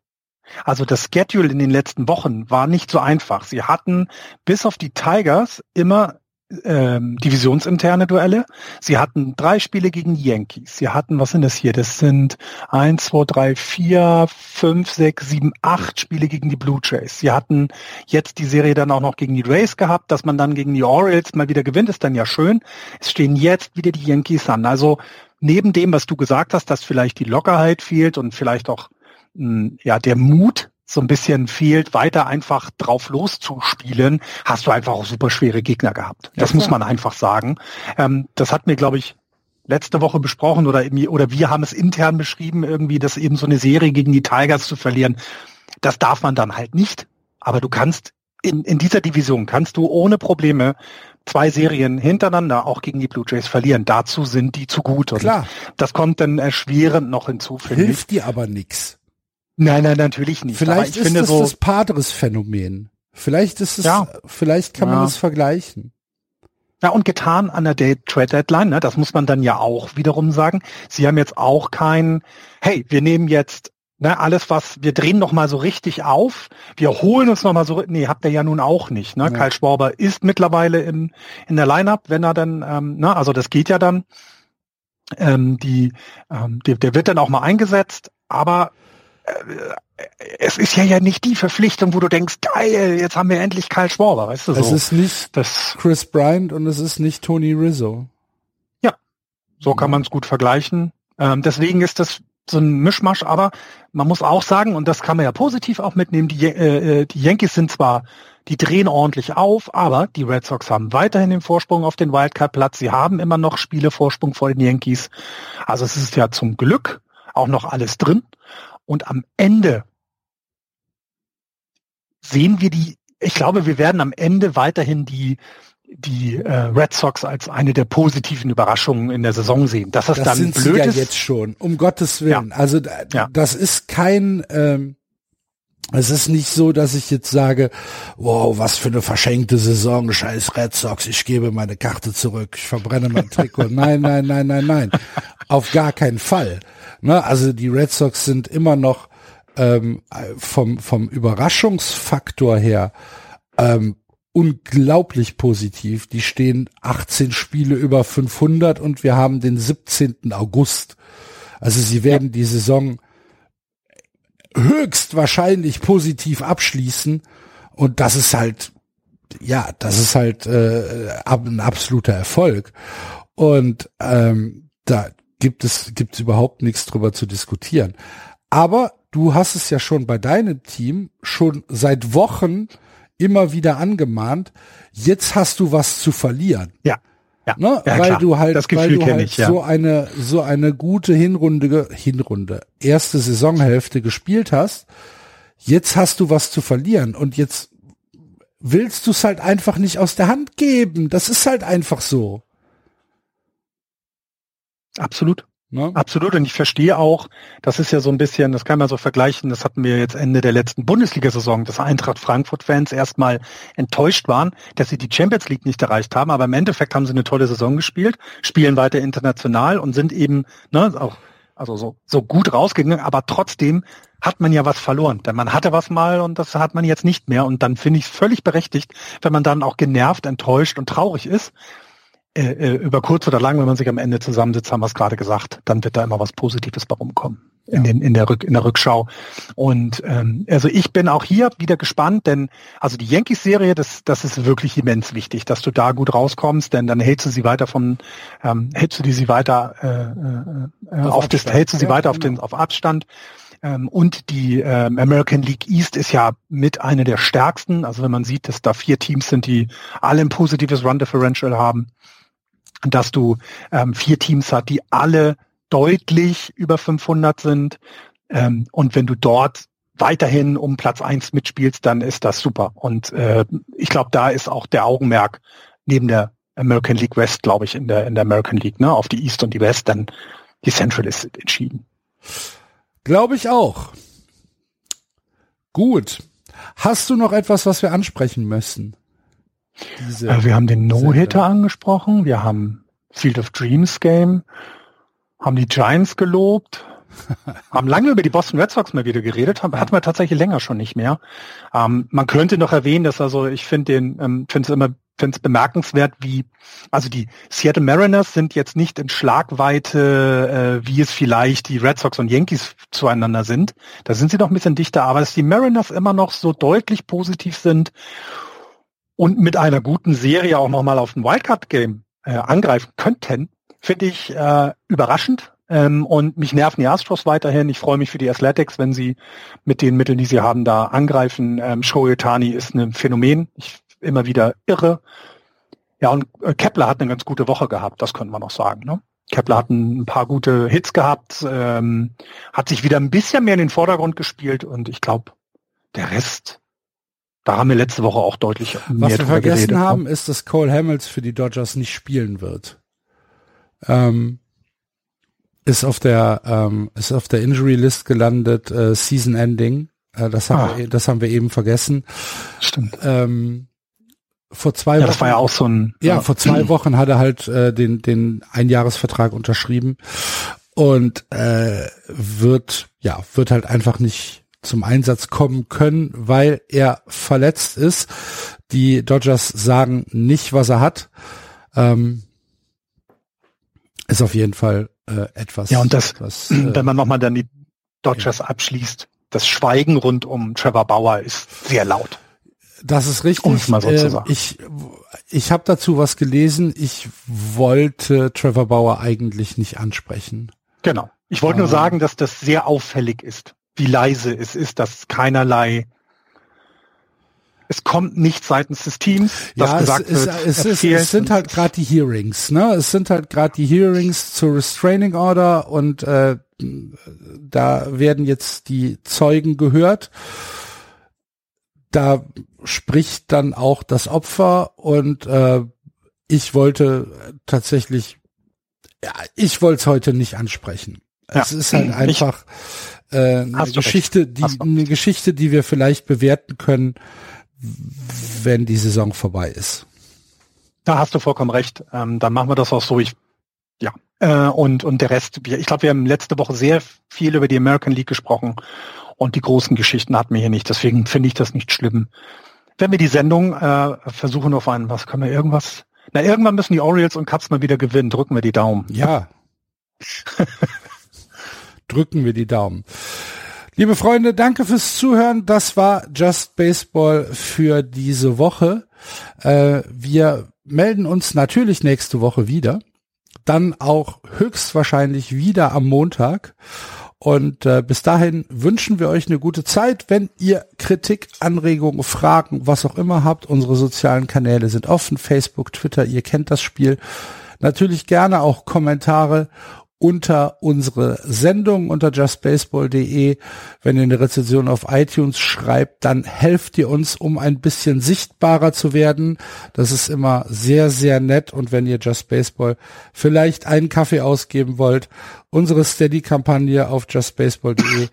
Also das Schedule in den letzten Wochen war nicht so einfach. Sie hatten bis auf die Tigers immer ähm, divisionsinterne Duelle. Sie hatten drei Spiele gegen Yankees. Sie hatten, was sind das hier? Das sind eins, zwei, drei, vier, fünf, sechs, sieben, acht Spiele gegen die Blue Jays. Sie hatten jetzt die Serie dann auch noch gegen die Rays gehabt, dass man dann gegen die Orioles mal wieder gewinnt, ist dann ja schön. Es stehen jetzt wieder die Yankees an. Also neben dem, was du gesagt hast, dass vielleicht die Lockerheit fehlt und vielleicht auch mh, hm, ja der Mut so ein bisschen fehlt, weiter einfach drauf loszuspielen, hast du einfach auch super schwere Gegner gehabt. Das ja, muss man einfach sagen. Ähm, das hat mir, glaube ich, letzte Woche besprochen oder irgendwie, oder wir haben es intern beschrieben, irgendwie, dass eben so eine Serie gegen die Tigers zu verlieren, das darf man dann halt nicht. Aber du kannst in, in dieser Division kannst du ohne Probleme zwei Serien hintereinander auch gegen die Blue Jays verlieren. Dazu sind die zu gut. Und Klar. Das kommt dann erschwerend noch hinzu. Hilft dir aber nix. Nein, nein, natürlich nicht. Vielleicht ist das so, das Padres-Phänomen. Vielleicht ist es, ja. vielleicht kann man ja. es vergleichen. Ja, und getan an der Trade Deadline, ne? das muss man dann ja auch wiederum sagen. Sie haben jetzt auch kein, hey, wir nehmen jetzt ne, alles, was, wir drehen noch mal so richtig auf, wir holen uns noch mal so, nee, habt ihr ja nun auch nicht. Ne? Ja. Kyle Schwarber ist mittlerweile in, in der Lineup, wenn er dann, ähm, ne, also das geht ja dann. Ähm, die, ähm, der, der wird dann auch mal eingesetzt, aber es ist ja ja nicht die Verpflichtung, wo du denkst, geil, jetzt haben wir endlich Kyle Schwarber, weißt du so. Es ist nicht das, Chris Bryant und es ist nicht Tony Rizzo. Ja, so kann man es gut vergleichen. Ähm, deswegen ist das so ein Mischmasch, aber man muss auch sagen, und das kann man ja positiv auch mitnehmen, die, äh, äh, die Yankees sind zwar, die drehen ordentlich auf, aber die Red Sox haben weiterhin den Vorsprung auf den Wildcard-Platz. Sie haben immer noch Spiele Vorsprung vor den Yankees. Also es ist ja zum Glück auch noch alles drin. Und am Ende sehen wir die, ich glaube, wir werden am Ende weiterhin die, die äh, Red Sox als eine der positiven Überraschungen in der Saison sehen. Dass das, das dann sind blöd sie ja jetzt schon, um Gottes Willen. Ja. Also ja. das ist kein ähm, es ist nicht so, dass ich jetzt sage, wow, was für eine verschenkte Saison, scheiß Red Sox, ich gebe meine Karte zurück, ich verbrenne mein Trikot. nein, nein, nein, nein, nein. Auf gar keinen Fall. Ne? Also die Red Sox sind immer noch ähm, vom, vom Überraschungsfaktor her ähm, unglaublich positiv. Die stehen 18 Spiele über 500 und wir haben den 17. August. Also sie werden ja. die Saison höchstwahrscheinlich positiv abschließen und das ist halt ja, das ist halt äh, ein absoluter Erfolg und ähm, da gibt es gibt es überhaupt nichts drüber zu diskutieren. Aber du hast es ja schon bei deinem Team schon seit Wochen immer wieder angemahnt. Jetzt hast du was zu verlieren. Ja. Ja, ne? ja weil klar. du halt, weil du halt ich, ja. so eine so eine gute Hinrunde Hinrunde erste Saisonhälfte gespielt hast. Jetzt hast du was zu verlieren und jetzt willst du es halt einfach nicht aus der Hand geben. Das ist halt einfach so. Absolut. Ne? Absolut. Und ich verstehe auch, das ist ja so ein bisschen, das kann man so vergleichen, das hatten wir jetzt Ende der letzten Bundesliga-Saison, dass Eintracht Frankfurt-Fans erstmal enttäuscht waren, dass sie die Champions League nicht erreicht haben. Aber im Endeffekt haben sie eine tolle Saison gespielt, spielen weiter international und sind eben ne, auch also so, so gut rausgegangen, aber trotzdem hat man ja was verloren. Denn man hatte was mal und das hat man jetzt nicht mehr. Und dann finde ich es völlig berechtigt, wenn man dann auch genervt, enttäuscht und traurig ist. Äh, äh, über kurz oder lang, wenn man sich am Ende zusammensitzt, haben wir es gerade gesagt, dann wird da immer was Positives bei rumkommen ja. in, den, in, der Rück, in der Rückschau. Und ähm, also ich bin auch hier wieder gespannt, denn also die Yankees-Serie, das, das ist wirklich immens wichtig, dass du da gut rauskommst, denn dann hältst du sie weiter von, ähm, hältst du die sie weiter äh, äh, auf, auf das, hältst du sie ja, weiter auf den auf Abstand. Ähm, und die ähm, American League East ist ja mit einer der stärksten. Also wenn man sieht, dass da vier Teams sind, die alle ein positives Run Differential haben dass du ähm, vier Teams hast, die alle deutlich über 500 sind. Ähm, und wenn du dort weiterhin um Platz eins mitspielst, dann ist das super. Und äh, ich glaube, da ist auch der Augenmerk neben der American League West, glaube ich, in der, in der American League, ne, auf die East und die West, dann die Central ist entschieden. Glaube ich auch. Gut. Hast du noch etwas, was wir ansprechen müssen? Äh, wir haben den No-Hitter angesprochen, wir haben Field of Dreams Game, haben die Giants gelobt, <laughs> haben lange über die Boston Red Sox mal wieder geredet, haben, hatten wir tatsächlich länger schon nicht mehr. Ähm, man könnte noch erwähnen, dass also ich finde den, ähm, finde es immer finde es bemerkenswert, wie, also die Seattle Mariners sind jetzt nicht in Schlagweite, äh, wie es vielleicht die Red Sox und Yankees zueinander sind. Da sind sie noch ein bisschen dichter, aber dass die Mariners immer noch so deutlich positiv sind und mit einer guten Serie auch nochmal auf ein Wildcard-Game äh, angreifen könnten, finde ich äh, überraschend. Ähm, und mich nerven die Astros weiterhin. Ich freue mich für die Athletics, wenn sie mit den Mitteln, die sie haben, da angreifen. Ähm, Shohei Tani ist ein Phänomen. Ich immer wieder irre. Ja, und äh, Kepler hat eine ganz gute Woche gehabt, das könnte man auch sagen. Ne? Kepler hat ein paar gute Hits gehabt, ähm, hat sich wieder ein bisschen mehr in den Vordergrund gespielt und ich glaube, der Rest da haben wir letzte Woche auch deutlich mehr Was wir vergessen geredet, ne? haben, ist, dass Cole Hamels für die Dodgers nicht spielen wird. Ähm, ist auf der ähm, ist auf der Injury List gelandet, äh, Season Ending. Äh, das haben ah. wir das haben wir eben vergessen. Stimmt. Ähm, vor zwei ja, Wochen. Das war ja auch so ein. Ja, ja. vor zwei Wochen hat er halt äh, den den Einjahresvertrag unterschrieben und äh, wird ja wird halt einfach nicht zum Einsatz kommen können, weil er verletzt ist. Die Dodgers sagen nicht, was er hat. Ähm, ist auf jeden Fall äh, etwas. Ja, und das, was, äh, wenn man nochmal dann die Dodgers ja. abschließt, das Schweigen rund um Trevor Bauer ist sehr laut. Das ist richtig. Um mal so äh, zu sagen. Ich, ich habe dazu was gelesen. Ich wollte Trevor Bauer eigentlich nicht ansprechen. Genau. Ich wollte nur ähm. sagen, dass das sehr auffällig ist, wie leise es ist, dass keinerlei es kommt nicht seitens des Teams, dass ja, gesagt es, wird, es, es, es sind halt gerade die Hearings, ne? Es sind halt gerade die Hearings zur Restraining Order und äh, da werden jetzt die Zeugen gehört. Da spricht dann auch das Opfer und äh, ich wollte tatsächlich, ja, ich wollte es heute nicht ansprechen. Ja. Es ist halt einfach äh, eine Geschichte, die eine Geschichte, die wir vielleicht bewerten können, wenn die Saison vorbei ist. Da hast du vollkommen recht. Ähm, dann machen wir das auch so. Ich, ja. Äh, und, und der Rest, ich glaube, wir haben letzte Woche sehr viel über die American League gesprochen und die großen Geschichten hatten wir hier nicht. Deswegen finde ich das nicht schlimm. Wenn wir die Sendung äh, versuchen auf einen, was können wir irgendwas? Na, irgendwann müssen die Orioles und Cubs mal wieder gewinnen. Drücken wir die Daumen. Ja. <laughs> Drücken wir die Daumen. Liebe Freunde, danke fürs Zuhören. Das war Just Baseball für diese Woche. Äh, wir melden uns natürlich nächste Woche wieder. Dann auch höchstwahrscheinlich wieder am Montag. Und äh, bis dahin wünschen wir euch eine gute Zeit. Wenn ihr Kritik, Anregungen, Fragen, was auch immer habt, unsere sozialen Kanäle sind offen. Facebook, Twitter, ihr kennt das Spiel. Natürlich gerne auch Kommentare unter unsere Sendung unter justbaseball.de. Wenn ihr eine Rezension auf iTunes schreibt, dann helft ihr uns, um ein bisschen sichtbarer zu werden. Das ist immer sehr, sehr nett. Und wenn ihr Just Baseball vielleicht einen Kaffee ausgeben wollt, unsere Steady-Kampagne auf justbaseball.de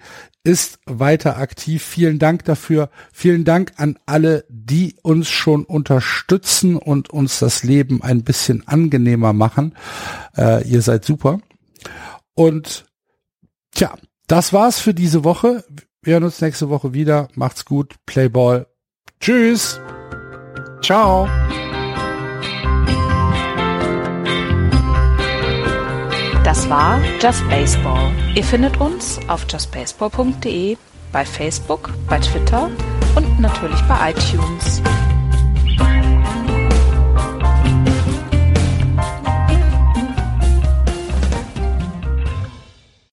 ist weiter aktiv. Vielen Dank dafür. Vielen Dank an alle, die uns schon unterstützen und uns das Leben ein bisschen angenehmer machen. Äh, ihr seid super. Und tja, das war's für diese Woche. Wir hören uns nächste Woche wieder. Macht's gut. Playball. Tschüss. Ciao. Das war Just Baseball. Ihr findet uns auf justbaseball.de, bei Facebook, bei Twitter und natürlich bei iTunes.